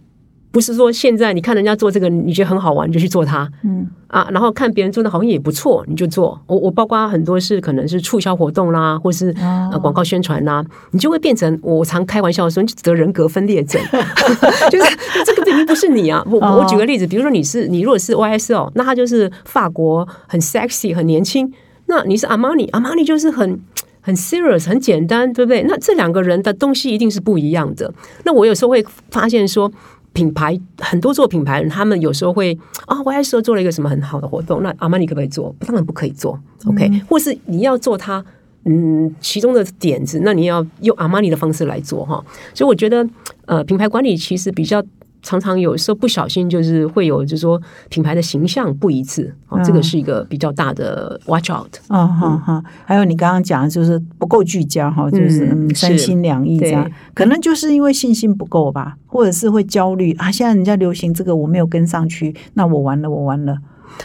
不是说现在你看人家做这个，你觉得很好玩，你就去做它，嗯啊，然后看别人做的好像也不错，你就做。我我包括很多是可能是促销活动啦，或是呃广告宣传啦，你就会变成我常开玩笑说你得人格分裂症，就是这个明明不是你啊。我我举个例子，比如说你是你如果是 YSL，那他就是法国很 sexy 很年轻，那你是阿玛尼，阿玛尼就是很。很 serious，很简单，对不对？那这两个人的东西一定是不一样的。那我有时候会发现说，品牌很多做品牌人，他们有时候会啊，我还说做了一个什么很好的活动，那阿玛尼可不可以做？当然不可以做，OK？或是你要做它，嗯，其中的点子，那你要用阿玛尼的方式来做哈。所以我觉得，呃，品牌管理其实比较。常常有时候不小心，就是会有，就是说品牌的形象不一致啊，这个是一个比较大的 watch out 啊，哈哈。还有你刚刚讲的就是不够聚焦哈，就是三心两意这样，可能就是因为信心不够吧，或者是会焦虑啊。现在人家流行这个，我没有跟上去，那我完了，我完了。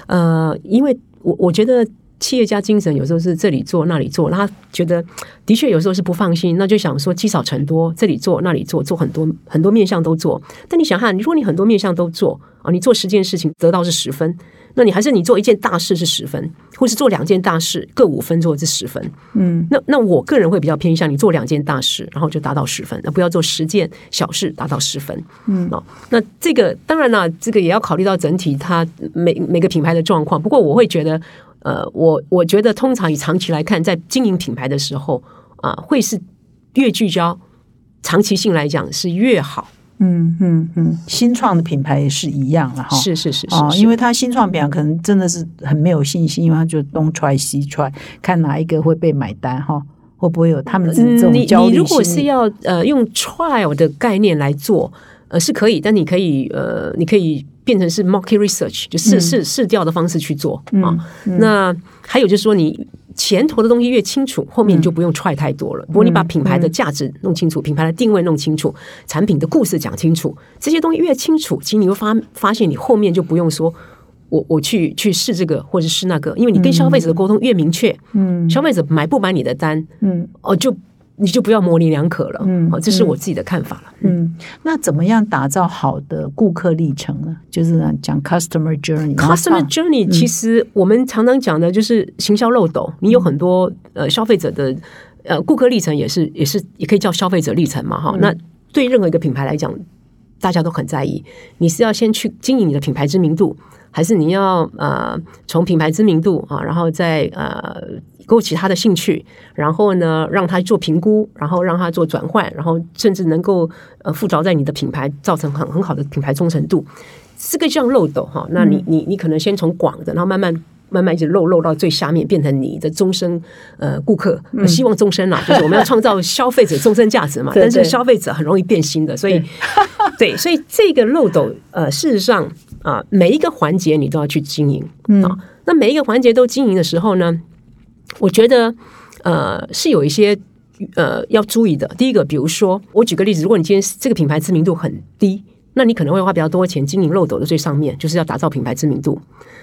呃，因为我我觉得。企业家精神有时候是这里做那里做，他觉得的确有时候是不放心，那就想说积少成多，这里做那里做，做很多很多面向都做。但你想看，如果你很多面向都做啊，你做十件事情得到是十分，那你还是你做一件大事是十分，或是做两件大事各五分做是十分。嗯，那那我个人会比较偏向你做两件大事，然后就达到十分，那不要做十件小事达到十分。嗯，哦，那这个当然啦，这个也要考虑到整体它每每个品牌的状况。不过我会觉得。呃，我我觉得通常以长期来看，在经营品牌的时候啊，会是越聚焦，长期性来讲是越好。嗯嗯嗯，新创的品牌也是一样了哈。是是是是，因为他新创品牌可能真的是很没有信心，因为他就东揣西揣，看哪一个会被买单哈，会不会有他们这种焦虑你如果是要呃用 trial 的概念来做，呃是可以，但你可以呃你可以。变成是 market research，就试试试调的方式去做啊。那还有就是说，你前头的东西越清楚，后面你就不用踹太多了。不过你把品牌的价值弄清楚，品牌的定位弄清楚，产品的故事讲清楚，这些东西越清楚，其实你会发发现，你后面就不用说我我去去试这个或者试那个，因为你跟消费者的沟通越明确，嗯，消费者买不买你的单，嗯，哦就。你就不要模棱两可了，嗯，好，这是我自己的看法了。嗯，那怎么样打造好的顾客历程呢？就是讲 customer journey。customer journey 其实我们常常讲的就是行销漏斗。你有很多呃消费者的呃顾客历程，也是也是也可以叫消费者历程嘛，哈。那对任何一个品牌来讲，大家都很在意。你是要先去经营你的品牌知名度，还是你要呃从品牌知名度啊，然后再呃。勾起他的兴趣，然后呢，让他做评估，然后让他做转换，然后甚至能够呃附着在你的品牌，造成很很好的品牌忠诚度，是个这样漏斗哈。那你你你可能先从广的，然后慢慢慢慢一直漏漏到最下面，变成你的终身呃顾客，希望终身啦，就是我们要 创造消费者终身价值嘛。但是消费者很容易变心的，所以对，所以这个漏斗呃，事实上啊，每一个环节你都要去经营啊。那每一个环节都经营的时候呢？我觉得，呃，是有一些呃要注意的。第一个，比如说，我举个例子，如果你今天这个品牌知名度很低，那你可能会花比较多钱经营漏斗的最上面，就是要打造品牌知名度。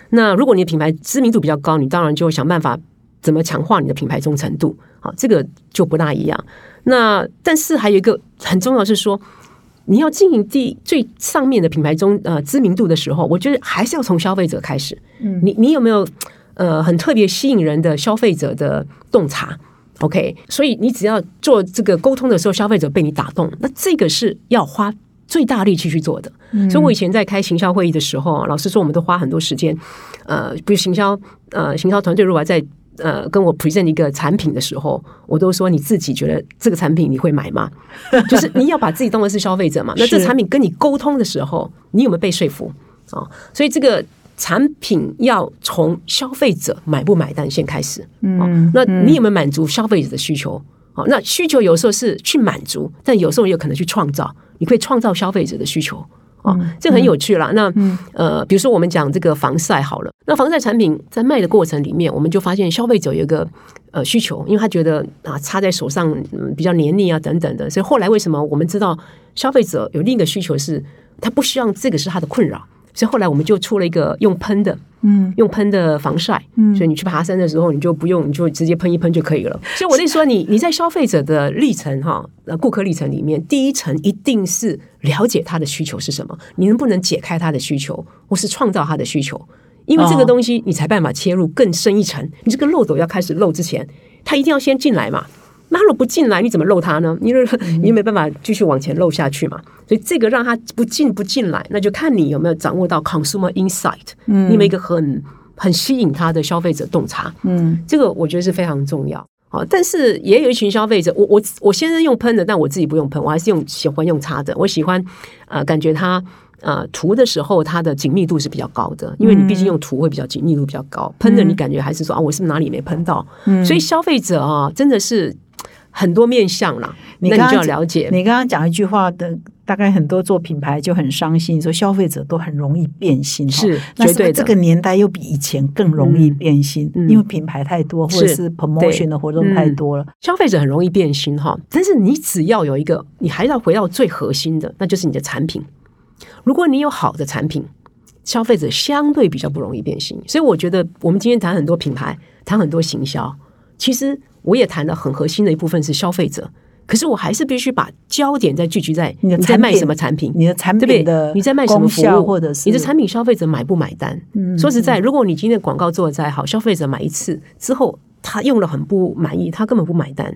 那如果你的品牌知名度比较高，你当然就会想办法怎么强化你的品牌忠诚度。好，这个就不大一样。那但是还有一个很重要是说，你要经营第最上面的品牌中呃知名度的时候，我觉得还是要从消费者开始。嗯，你你有没有？呃，很特别吸引人的消费者的洞察，OK，所以你只要做这个沟通的时候，消费者被你打动，那这个是要花最大力气去做的。所以我以前在开行销会议的时候，老实说，我们都花很多时间。呃，比如行销，呃，行销团队如果在呃跟我 present 一个产品的时候，我都说你自己觉得这个产品你会买吗？就是你要把自己当为是消费者嘛。那这产品跟你沟通的时候，你有没有被说服啊？所以这个。产品要从消费者买不买单先开始。嗯，那你有没有满足消费者的需求？哦，那需求有时候是去满足，但有时候有可能去创造，你可以创造消费者的需求。哦，这很有趣啦。那呃，比如说我们讲这个防晒好了，那防晒产品在卖的过程里面，我们就发现消费者有一个呃需求，因为他觉得啊擦在手上嗯比较黏腻啊等等的，所以后来为什么我们知道消费者有另一个需求是，他不希望这个是他的困扰。所以后来我们就出了一个用喷的，嗯，用喷的防晒，嗯，所以你去爬山的时候，你就不用，你就直接喷一喷就可以了。所以我那说，你你在消费者的历程哈，呃，顾客历程里面，第一层一定是了解他的需求是什么，你能不能解开他的需求，或是创造他的需求，因为这个东西你才办法切入更深一层。你这个漏斗要开始漏之前，他一定要先进来嘛。那如果不进来，你怎么漏它呢？因为你没办法继续往前漏下去嘛。所以这个让它不进不进来，那就看你有没有掌握到 consumer insight，嗯，你有一个很很吸引他的消费者洞察，嗯，这个我觉得是非常重要。好，但是也有一群消费者，我我我先生用喷的，但我自己不用喷，我还是用喜欢用擦的。我喜欢呃，感觉它呃涂的时候它的紧密度是比较高的，因为你毕竟用涂会比较紧密度比较高，喷的你感觉还是说啊，我是哪里没喷到？嗯，所以消费者啊，真的是。很多面向啦，那你就要了解。你刚刚讲一句话的，大概很多做品牌就很伤心，说消费者都很容易变心，是绝对这个年代又比以前更容易变心，因为品牌太多，或者是 promotion 的活动太多了，消费者很容易变心哈。但是你只要有一个，你还要回到最核心的，那就是你的产品。如果你有好的产品，消费者相对比较不容易变心。所以我觉得，我们今天谈很多品牌，谈很多行销，其实。我也谈了很核心的一部分是消费者，可是我还是必须把焦点再聚集在你在卖什么产品，你的产品的你在卖什么服务，或者是你的产品消费者买不买单？说实在，如果你今天的广告做的再好，消费者买一次之后他用了很不满意，他根本不买单。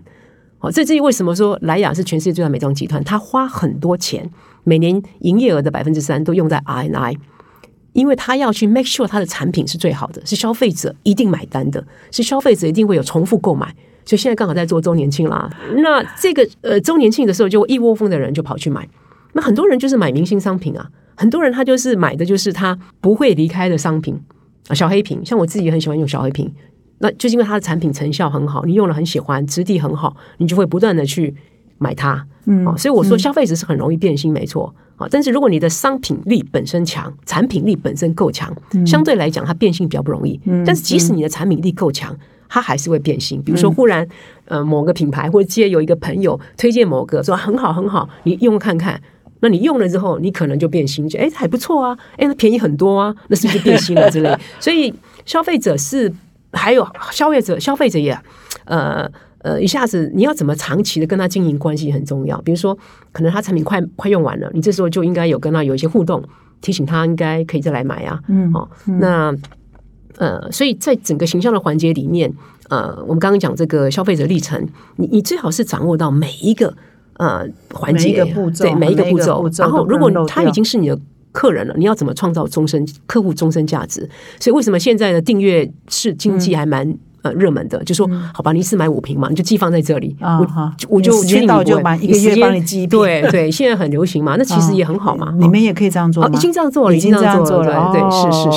好，这至于为什么说莱雅是全世界最大美妆集团，他花很多钱，每年营业额的百分之三都用在 R N I。因为他要去 make sure 他的产品是最好的，是消费者一定买单的，是消费者一定会有重复购买。所以现在刚好在做周年庆啦。那这个呃周年庆的时候，就一窝蜂的人就跑去买。那很多人就是买明星商品啊，很多人他就是买的就是他不会离开的商品啊，小黑瓶。像我自己也很喜欢用小黑瓶，那就是因为它的产品成效很好，你用了很喜欢，质地很好，你就会不断的去买它。嗯，所以我说消费者是很容易变心，没错。啊，但是如果你的商品力本身强，产品力本身够强，相对来讲它变性比较不容易。但是即使你的产品力够强，它还是会变性。比如说，忽然呃某个品牌或者接有一个朋友推荐某个说很好很好，你用看看，那你用了之后，你可能就变心，就哎还不错啊，哎那便宜很多啊，那是不是变心了之类？所以消费者是还有消费者，消费者也呃。呃，一下子你要怎么长期的跟他经营关系很重要。比如说，可能他产品快快用完了，你这时候就应该有跟他有一些互动，提醒他应该可以再来买啊。嗯，哦，那呃，所以在整个形象的环节里面，呃，我们刚刚讲这个消费者历程，你你最好是掌握到每一个呃环节，每一个步骤，对每一个步骤。然后，如果他已经是你的客人了，你要怎么创造终身客户终身价值？所以，为什么现在的订阅式经济还蛮？呃，热门的就说好吧，你一次买五瓶嘛，你就寄放在这里，我我就时间到就买一个月帮你寄。对对，现在很流行嘛，那其实也很好嘛。你们也可以这样做已经这样做了，已经这样做了，对，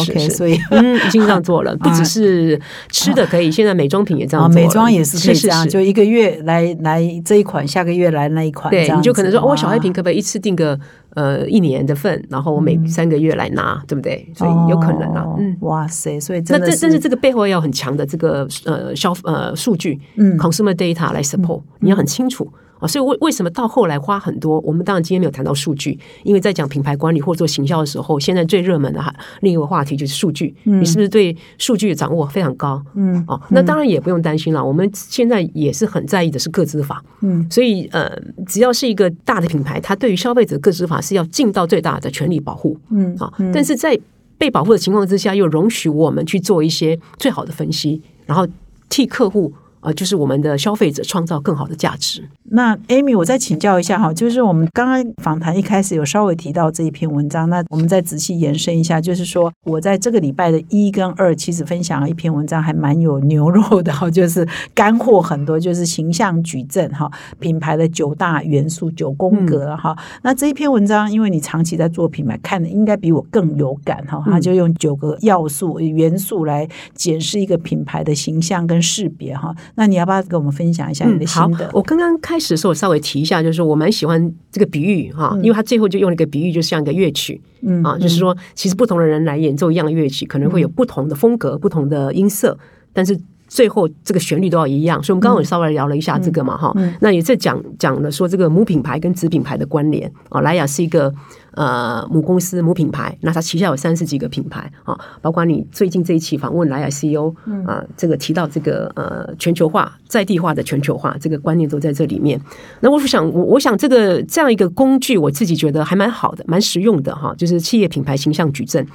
是是是，所以嗯，已经这样做了，不只 是吃的可以，现在美妆品也这样，美妆也是可以这样，就一个月来来这一款，下个月来那一款，对，你就可能说，哦小黑瓶可不可以一次订个？呃，一年的份，然后我每三个月来拿，对不对？所以有可能啊。嗯，哇塞，所以那这但是这个背后要很强的这个呃消呃数据，嗯，consumer data 来 support，你要很清楚。啊，所以为为什么到后来花很多？我们当然今天没有谈到数据，因为在讲品牌管理或做行销的时候，现在最热门的哈另一个话题就是数据。你是不是对数据的掌握非常高？嗯，哦，那当然也不用担心了。我们现在也是很在意的是个资法。嗯，所以呃，只要是一个大的品牌，它对于消费者个资法是要尽到最大的权利保护。嗯，啊，但是在被保护的情况之下，又容许我们去做一些最好的分析，然后替客户。呃，就是我们的消费者创造更好的价值。那 Amy，我再请教一下哈，就是我们刚刚访谈一开始有稍微提到这一篇文章，那我们再仔细延伸一下，就是说我在这个礼拜的一跟二，其实分享了一篇文章，还蛮有牛肉的哈，就是干货很多，就是形象矩阵哈，品牌的九大元素、九宫格哈。那这一篇文章，因为你长期在做品牌，看的应该比我更有感哈，他就用九个要素元素来解释一个品牌的形象跟识别哈。那你要不要跟我们分享一下你的心得？我刚刚开始的时候稍微提一下，就是我蛮喜欢这个比喻哈，因为他最后就用了一个比喻，就像一个乐曲，嗯啊，就是说其实不同的人来演奏一样的乐曲，可能会有不同的风格、不同的音色，但是最后这个旋律都要一样。所以我们刚刚也稍微聊了一下这个嘛哈，那也在讲讲了说这个母品牌跟子品牌的关联啊，莱雅是一个。呃，母公司母品牌，那它旗下有三十几个品牌啊，包括你最近这一期访问莱雅 CEO 啊，这个提到这个呃全球化在地化的全球化这个观念都在这里面。那我想，我我想这个这样一个工具，我自己觉得还蛮好的，蛮实用的哈，就是企业品牌形象矩阵。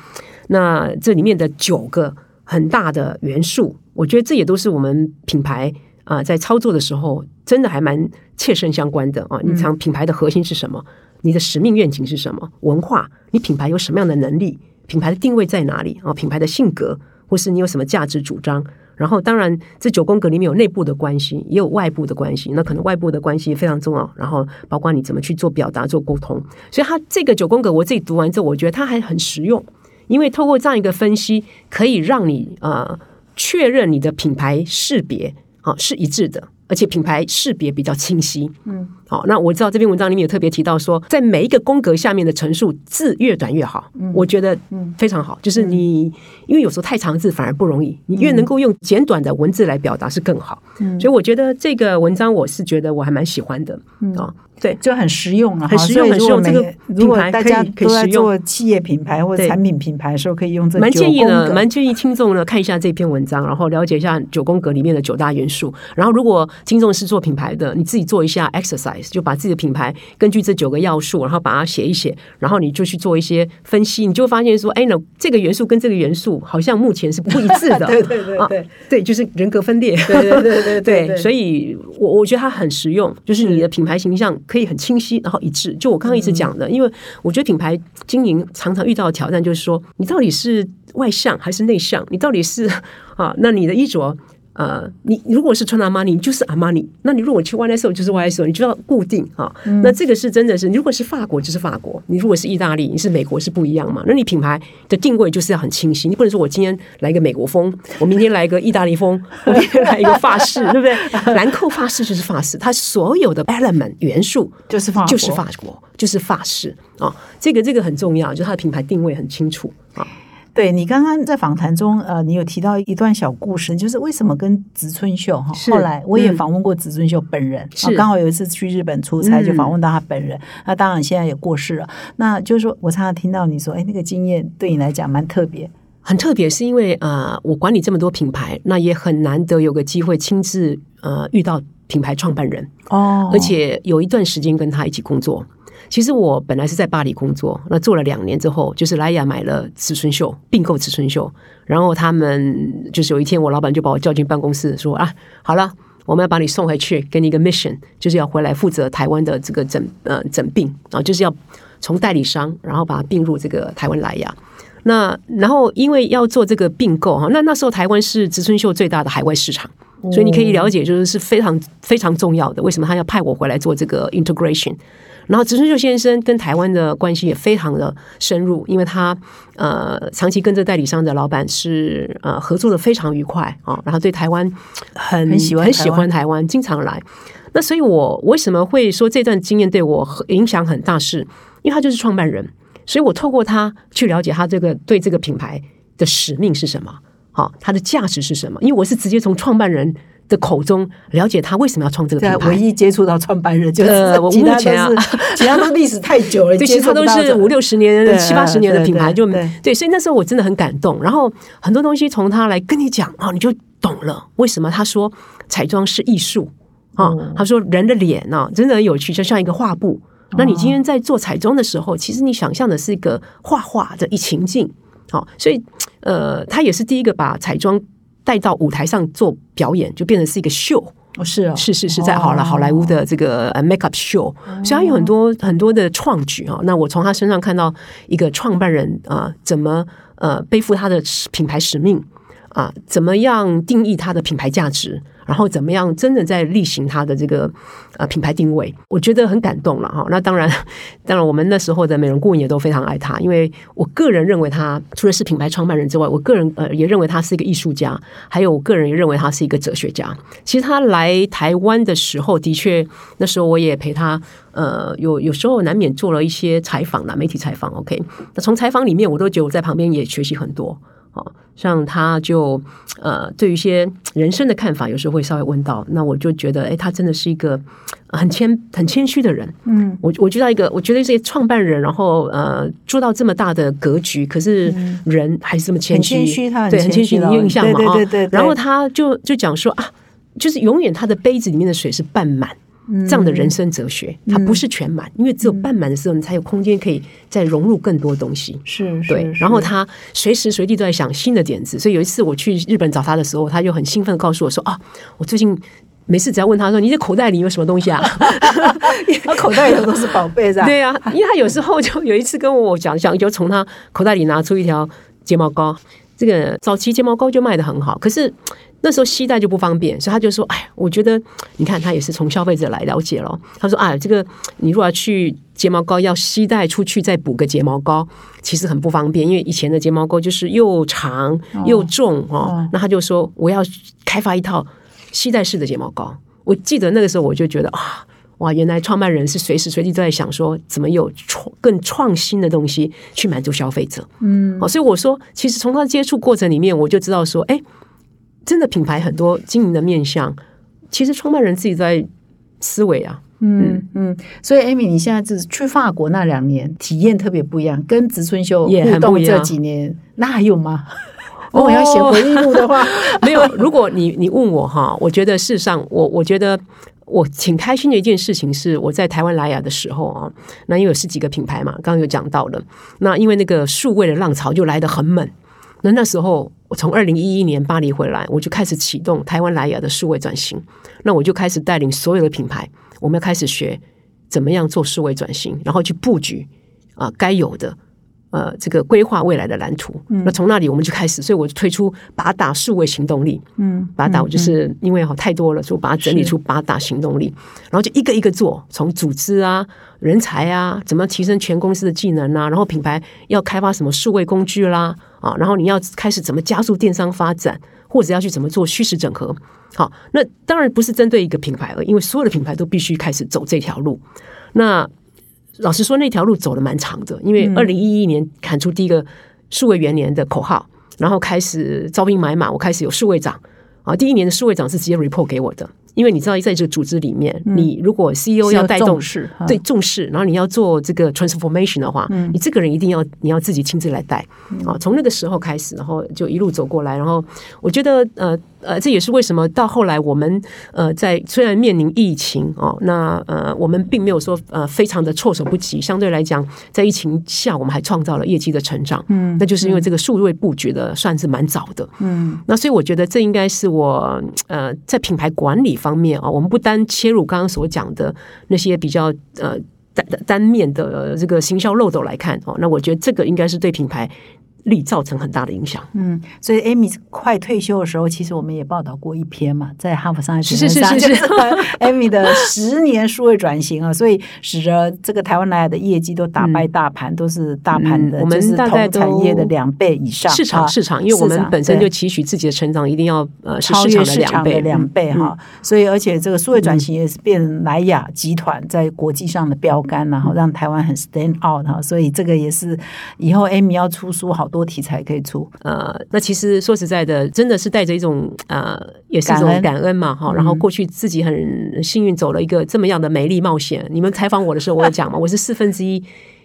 那这里面的九个很大的元素，我觉得这也都是我们品牌啊在操作的时候，真的还蛮切身相关的啊。你想品牌的核心是什么？你的使命愿景是什么？文化？你品牌有什么样的能力？品牌的定位在哪里？啊，品牌的性格，或是你有什么价值主张？然后，当然，这九宫格里面有内部的关系，也有外部的关系。那可能外部的关系非常重要。然后，包括你怎么去做表达、做沟通。所以，它这个九宫格，我自己读完之后，我觉得它还很实用，因为透过这样一个分析，可以让你啊确认你的品牌识别啊是一致的。而且品牌识别比较清晰，嗯，好，那我知道这篇文章里面有特别提到说，在每一个宫格下面的陈述字越短越好，嗯，我觉得非常好。就是你因为有时候太长字反而不容易，你越能够用简短的文字来表达是更好。嗯，所以我觉得这个文章我是觉得我还蛮喜欢的，啊。对，就很实用啊，很实用，很实用。这个如果大家都在做企业品牌或者产品品牌的时候，可以用这蛮建议的，蛮建议听众呢看一下这篇文章，然后了解一下九宫格里面的九大元素。然后，如果听众是做品牌的，你自己做一下 exercise，就把自己的品牌根据这九个要素，然后把它写一写，然后你就去做一些分析，你就发现说，哎，那这个元素跟这个元素好像目前是不一致的。对对对对，对，就是人格分裂。对对对对对，所以我我觉得它很实用，就是你的品牌形象可以很清晰。然后一致，就我刚刚一直讲的，因为我觉得品牌经营常常遇到的挑战，就是说你到底是外向还是内向？你到底是啊？那你的衣着。呃，你如果是穿阿玛尼，你就是阿玛尼；那你如果去 YSL 就是 YSL，你就要固定哈。那这个是真的是，如果是法国就是法国，你如果是意大利，你是美国是不一样嘛？那你品牌的定位就是要很清晰，你不能说我今天来一个美国风，我明天来一个意大利风，我明天来一个法式，对不对？兰蔻法式就是法式，它所有的 element 元素就是法就是法国就是法式啊。这个这个很重要，就是它的品牌定位很清楚啊。对你刚刚在访谈中，呃，你有提到一段小故事，就是为什么跟植村秀哈？后来我也访问过植村秀本人，是刚好有一次去日本出差，就访问到他本人。那当然现在也过世了。那就是说我常常听到你说，哎，那个经验对你来讲蛮特别，很特别，是因为呃，我管理这么多品牌，那也很难得有个机会亲自呃遇到品牌创办人哦，而且有一段时间跟他一起工作。其实我本来是在巴黎工作，那做了两年之后，就是莱雅买了植村秀，并购植村秀，然后他们就是有一天，我老板就把我叫进办公室，说啊，好了，我们要把你送回去，给你一个 mission，就是要回来负责台湾的这个整呃整并啊，就是要从代理商，然后把它并入这个台湾莱雅。那然后因为要做这个并购哈，那那时候台湾是植村秀最大的海外市场，所以你可以了解，就是是非常非常重要的。为什么他要派我回来做这个 integration？然后植村秀先生跟台湾的关系也非常的深入，因为他呃长期跟着代理商的老板是呃合作的非常愉快啊，然后对台湾很很喜欢很喜欢台湾，经常来。那所以我为什么会说这段经验对我影响很大？是因为他就是创办人，所以我透过他去了解他这个对这个品牌的使命是什么，好，他的价值是什么？因为我是直接从创办人。的口中了解他为什么要创这个品牌，唯一接触到创办人就是我目前啊，其他都历史太久了，其他都是五六十年、七八十年的品牌，就对，所以那时候我真的很感动。然后很多东西从他来跟你讲啊，你就懂了为什么他说彩妆是艺术啊。他说人的脸呢，真的很有趣，就像一个画布。那你今天在做彩妆的时候，其实你想象的是一个画画的一情境。好，所以呃，他也是第一个把彩妆。带到舞台上做表演，就变成是一个秀。哦，是哦，是是是在好了好莱坞的这个呃 make up show，所以他有很多很多的创举啊。那我从他身上看到一个创办人啊，怎么呃背负他的品牌使命啊，怎么样定义他的品牌价值。然后怎么样真的在例行他的这个呃品牌定位，我觉得很感动了哈。那当然，当然我们那时候的美容顾问也都非常爱他，因为我个人认为他除了是品牌创办人之外，我个人呃也认为他是一个艺术家，还有我个人也认为他是一个哲学家。其实他来台湾的时候，的确那时候我也陪他，呃，有有时候难免做了一些采访啦媒体采访。OK，那从采访里面，我都觉得我在旁边也学习很多。哦，像他就呃，对于一些人生的看法，有时候会稍微问到，那我就觉得，哎，他真的是一个很谦、很谦虚的人。嗯，我我觉得一个，我觉得这些创办人，然后呃，做到这么大的格局，可是人还是这么谦虚，谦虚，他对很谦虚的印象嘛，对对对。然后他就就讲说啊，就是永远他的杯子里面的水是半满。这样的人生哲学，它不是全满，因为只有半满的时候，你才有空间可以再融入更多东西。是，对。然后他随时随地都在想新的点子，所以有一次我去日本找他的时候，他就很兴奋的告诉我说：“啊，我最近没事，只要问他说，你的口袋里有什么东西啊？他 口袋里都是宝贝，是吧？对啊，因为他有时候就有一次跟我讲讲，就从他口袋里拿出一条睫毛膏，这个早期睫毛膏就卖的很好，可是。那时候携带就不方便，所以他就说：“哎，我觉得你看，他也是从消费者来了解了。他说：‘啊，这个你如果要去睫毛膏要携带出去再补个睫毛膏，其实很不方便，因为以前的睫毛膏就是又长又重哦。’那他就说：‘我要开发一套携带式的睫毛膏。’我记得那个时候我就觉得啊，哇，原来创办人是随时随地都在想说怎么有创更创新的东西去满足消费者。嗯，哦，所以我说，其实从他接触过程里面，我就知道说，哎。”真的品牌很多经营的面向，其实创办人自己在思维啊，嗯嗯，所以艾米，你现在就是去法国那两年体验特别不一样，跟植村秀互动这几年，那还有吗？我要写回忆录的话，没有。如果你你问我哈，我觉得事实上，我我觉得我挺开心的一件事情是，我在台湾莱雅的时候啊，那因为有十几个品牌嘛，刚刚有讲到了，那因为那个数位的浪潮就来得很猛。那那时候，我从二零一一年巴黎回来，我就开始启动台湾莱雅的数位转型。那我就开始带领所有的品牌，我们要开始学怎么样做数位转型，然后去布局啊该有的。呃，这个规划未来的蓝图，那从那里我们就开始，所以我就推出八大数位行动力。嗯，八大我就是因为哈太多了，所以我把它整理出八大行动力，然后就一个一个做，从组织啊、人才啊，怎么提升全公司的技能啊，然后品牌要开发什么数位工具啦，啊，然后你要开始怎么加速电商发展，或者要去怎么做虚实整合。好，那当然不是针对一个品牌而，因为所有的品牌都必须开始走这条路。那老实说，那条路走的蛮长的，因为二零一一年喊出第一个数位元年的口号，然后开始招兵买马，我开始有数位长啊，第一年的数位长是直接 report 给我的。因为你知道，在这个组织里面，你如果 CEO 要带动，对重视，然后你要做这个 transformation 的话，你这个人一定要你要自己亲自来带。啊。从那个时候开始，然后就一路走过来，然后我觉得，呃呃，这也是为什么到后来我们呃在虽然面临疫情哦，那呃我们并没有说呃非常的措手不及，相对来讲，在疫情下我们还创造了业绩的成长，嗯，那就是因为这个数位布局的算是蛮早的，嗯，那所以我觉得这应该是我呃在品牌管理。方面啊，我们不单切入刚刚所讲的那些比较呃单单面的这个行销漏斗来看哦，那我觉得这个应该是对品牌。力造成很大的影响。嗯，所以 Amy 快退休的时候，其实我们也报道过一篇嘛，在哈佛商业评论上，就是 Amy 的十年数位转型啊，所以使得这个台湾来的业绩都打败大盘，都是大盘的，我们大概产业的两倍以上。市场市场，因为我们本身就期许自己的成长一定要呃超越市场的两倍哈，所以而且这个数位转型也是变莱雅集团在国际上的标杆，然后让台湾很 stand out 哈，所以这个也是以后 Amy 要出书好。多题材可以出，呃，那其实说实在的，真的是带着一种呃，也是一种感恩嘛，哈。然后过去自己很幸运走了一个这么样的美丽冒险。你们采访我的时候，我有讲嘛，我是四分之一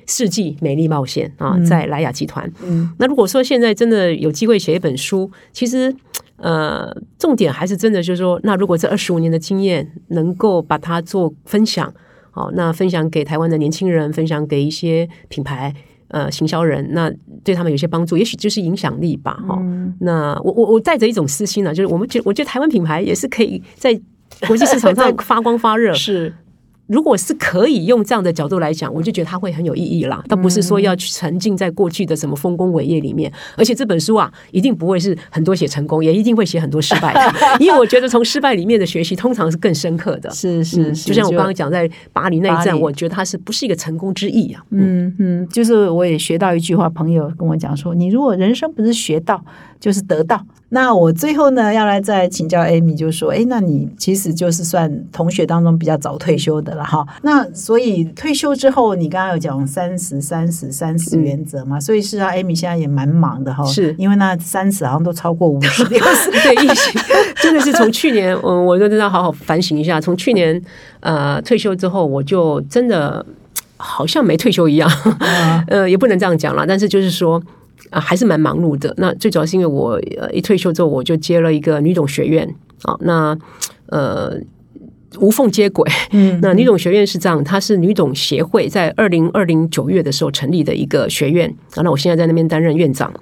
世纪美丽冒险啊，在莱雅集团。嗯，那如果说现在真的有机会写一本书，其实呃，重点还是真的就是说，那如果这二十五年的经验能够把它做分享，好，那分享给台湾的年轻人，分享给一些品牌。呃行销人，那对他们有些帮助，也许就是影响力吧，哈、嗯那我我我带着一种私心呢、就是我们觉我觉得台湾品牌也是可以在国际市场上 发光发热。是如果是可以用这样的角度来讲，我就觉得它会很有意义啦。倒不是说要去沉浸在过去的什么丰功伟业里面，而且这本书啊，一定不会是很多写成功，也一定会写很多失败的，因为我觉得从失败里面的学习通常是更深刻的。是是是，就像我刚刚讲，在巴黎那一巴黎站，我觉得它是不是一个成功之意啊？嗯嗯，就是我也学到一句话，朋友跟我讲说，你如果人生不是学到，就是得到。那我最后呢，要来再请教 Amy，就说，哎，那你其实就是算同学当中比较早退休的了哈。那所以退休之后，你刚刚有讲三十、三十、三十原则嘛，所以是啊，Amy 现在也蛮忙的哈，是因为那三十好像都超过五十 六十。对，疫情真的是从去年，嗯，我就真的要好好反省一下。从去年呃退休之后，我就真的好像没退休一样，呃，也不能这样讲了。但是就是说。啊，还是蛮忙碌的。那最主要是因为我呃一退休之后，我就接了一个女董学院啊，那呃无缝接轨。嗯那女董学院是这样，它是女董协会在二零二零九月的时候成立的一个学院啊。那我现在在那边担任院长。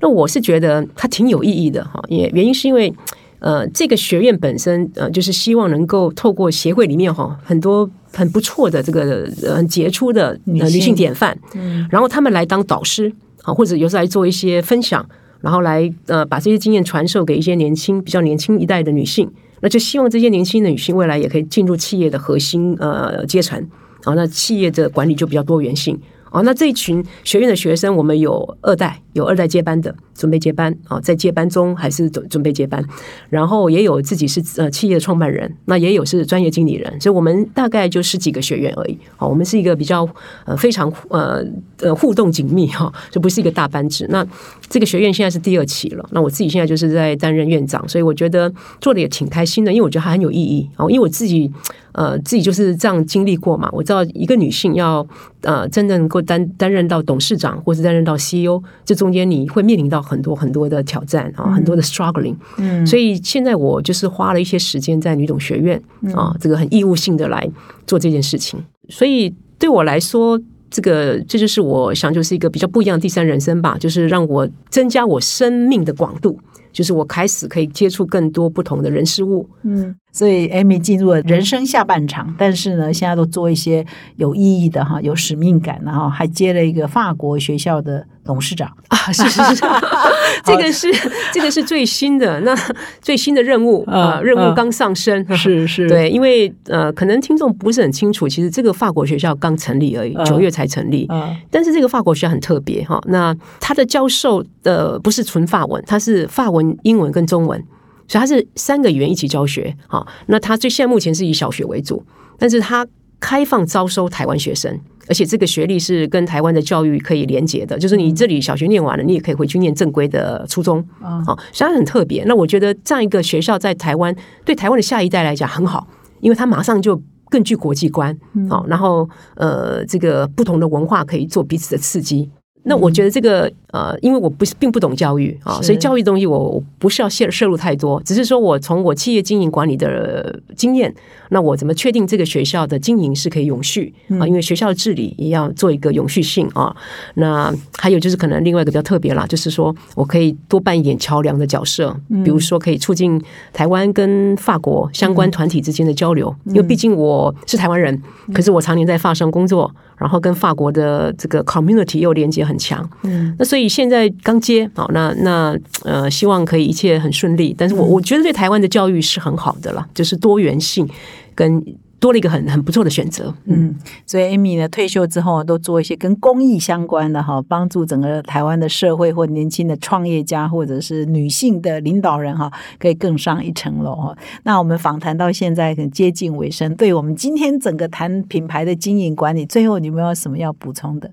那我是觉得它挺有意义的哈，也原因是因为呃，这个学院本身呃，就是希望能够透过协会里面哈很多很不错的这个呃很杰出的女性呃女性典范，嗯然后他们来当导师啊，或者有时候来做一些分享，然后来呃把这些经验传授给一些年轻比较年轻一代的女性，那就希望这些年轻的女性未来也可以进入企业的核心呃阶层啊，那企业的管理就比较多元性。啊，那这一群学院的学生，我们有二代，有二代接班的，准备接班啊，在接班中还是准准备接班，然后也有自己是呃企业的创办人，那也有是专业经理人，所以我们大概就十几个学员而已。好，我们是一个比较呃非常呃呃互动紧密哈，就不是一个大班制。那这个学院现在是第二期了，那我自己现在就是在担任院长，所以我觉得做的也挺开心的，因为我觉得还很有意义哦，因为我自己。呃，自己就是这样经历过嘛。我知道一个女性要呃真正能够担担任到董事长，或是担任到 CEO，这种中间你会面临到很多很多的挑战啊，很多的 struggling。嗯，所以现在我就是花了一些时间在女董学院啊，这个很义务性的来做这件事情。所以对我来说，这个这就是我想就是一个比较不一样的第三人生吧，就是让我增加我生命的广度。就是我开始可以接触更多不同的人事物，嗯，所以 Amy 进入了人生下半场，但是呢，现在都做一些有意义的哈，有使命感，然后还接了一个法国学校的董事长。啊，是是是，这个是这个是最新的，那最新的任务啊、呃，任务刚上升，是是，对，因为呃，可能听众不是很清楚，其实这个法国学校刚成立而已，九月才成立，嗯，但是这个法国学校很特别哈，那他的教授的不是纯法文，他是法文、英文跟中文。所以它是三个语言一起教学，好，那他最现在目前是以小学为主，但是他开放招收台湾学生，而且这个学历是跟台湾的教育可以连结的，就是你这里小学念完了，你也可以回去念正规的初中，好，所以它很特别。那我觉得这样一个学校在台湾对台湾的下一代来讲很好，因为它马上就更具国际观，好，然后呃，这个不同的文化可以做彼此的刺激。那我觉得这个呃，因为我不是并不懂教育啊，所以教育东西我我不是要涉摄入太多，只是说我从我企业经营管理的经验，那我怎么确定这个学校的经营是可以永续啊？因为学校的治理也要做一个永续性啊。那还有就是可能另外一个比较特别啦，就是说我可以多扮一点桥梁的角色，比如说可以促进台湾跟法国相关团体之间的交流，因为毕竟我是台湾人，可是我常年在法商工作。然后跟法国的这个 community 又连接很强，嗯，那所以现在刚接好，那那呃，希望可以一切很顺利。但是我我觉得对台湾的教育是很好的了，就是多元性跟多了一个很很不错的选择。嗯，所以 Amy 呢退休之后都做一些跟公益相关的哈，帮助整个台湾的社会或年轻的创业家或者是女性的领导人哈，可以更上一层楼哈。那我们访谈到现在很接近尾声，对我们今天整个谈品牌的经营管理，最后你有没有什么要补充的？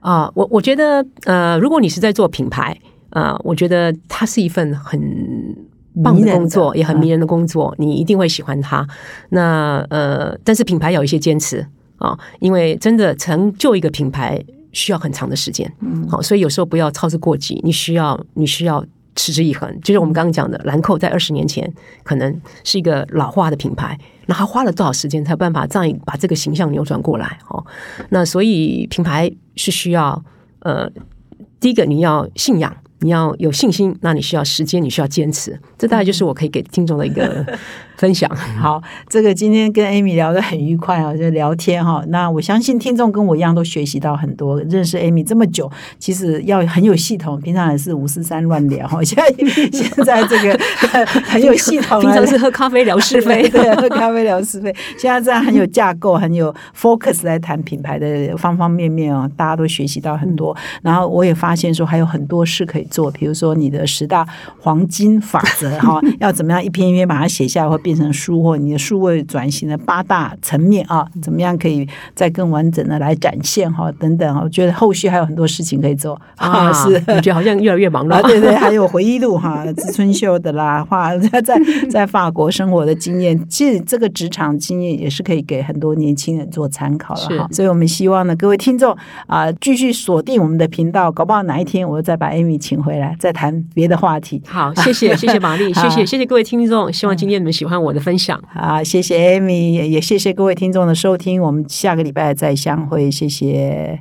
啊，我我觉得呃，如果你是在做品牌啊、呃，我觉得它是一份很。棒的工作也很迷人的工作，你一定会喜欢它。那呃，但是品牌有一些坚持啊，因为真的成就一个品牌需要很长的时间，嗯，好，所以有时候不要操之过急，你需要你需要持之以恒。就是我们刚刚讲的，兰蔻在二十年前可能是一个老化的品牌，那他花了多少时间才有办法这样把这个形象扭转过来？哦，那所以品牌是需要呃，第一个你要信仰。你要有信心，那你需要时间，你需要坚持。这大概就是我可以给听众的一个 分享。好，这个今天跟 Amy 聊得很愉快啊，就聊天哈。那我相信听众跟我一样都学习到很多。认识 Amy 这么久，其实要很有系统。平常也是五四三乱聊哈，现 在现在这个 很有系统。平常是喝咖啡聊是非，对，喝咖啡聊是非。现在这样很有架构，很有 focus 来谈品牌的方方面面啊，大家都学习到很多。然后我也发现说，还有很多事可以。做，比如说你的十大黄金法则哈，要怎么样一篇一篇把它写下来，会变成书，或你的数位转型的八大层面啊，怎么样可以再更完整的来展现哈，等等，我觉得后续还有很多事情可以做啊，是，我觉得好像越来越忙了，对对，还有回忆录哈，知春秀的啦，画在 在法国生活的经验，其实这个职场经验也是可以给很多年轻人做参考了哈，所以我们希望呢，各位听众啊，继续锁定我们的频道，搞不好哪一天我再把 Amy 请。回来再谈别的话题。好，谢谢谢谢玛丽，谢谢谢谢各位听众。希望今天你们喜欢我的分享。好，谢谢 Amy，也谢谢各位听众的收听。我们下个礼拜再相会，谢谢。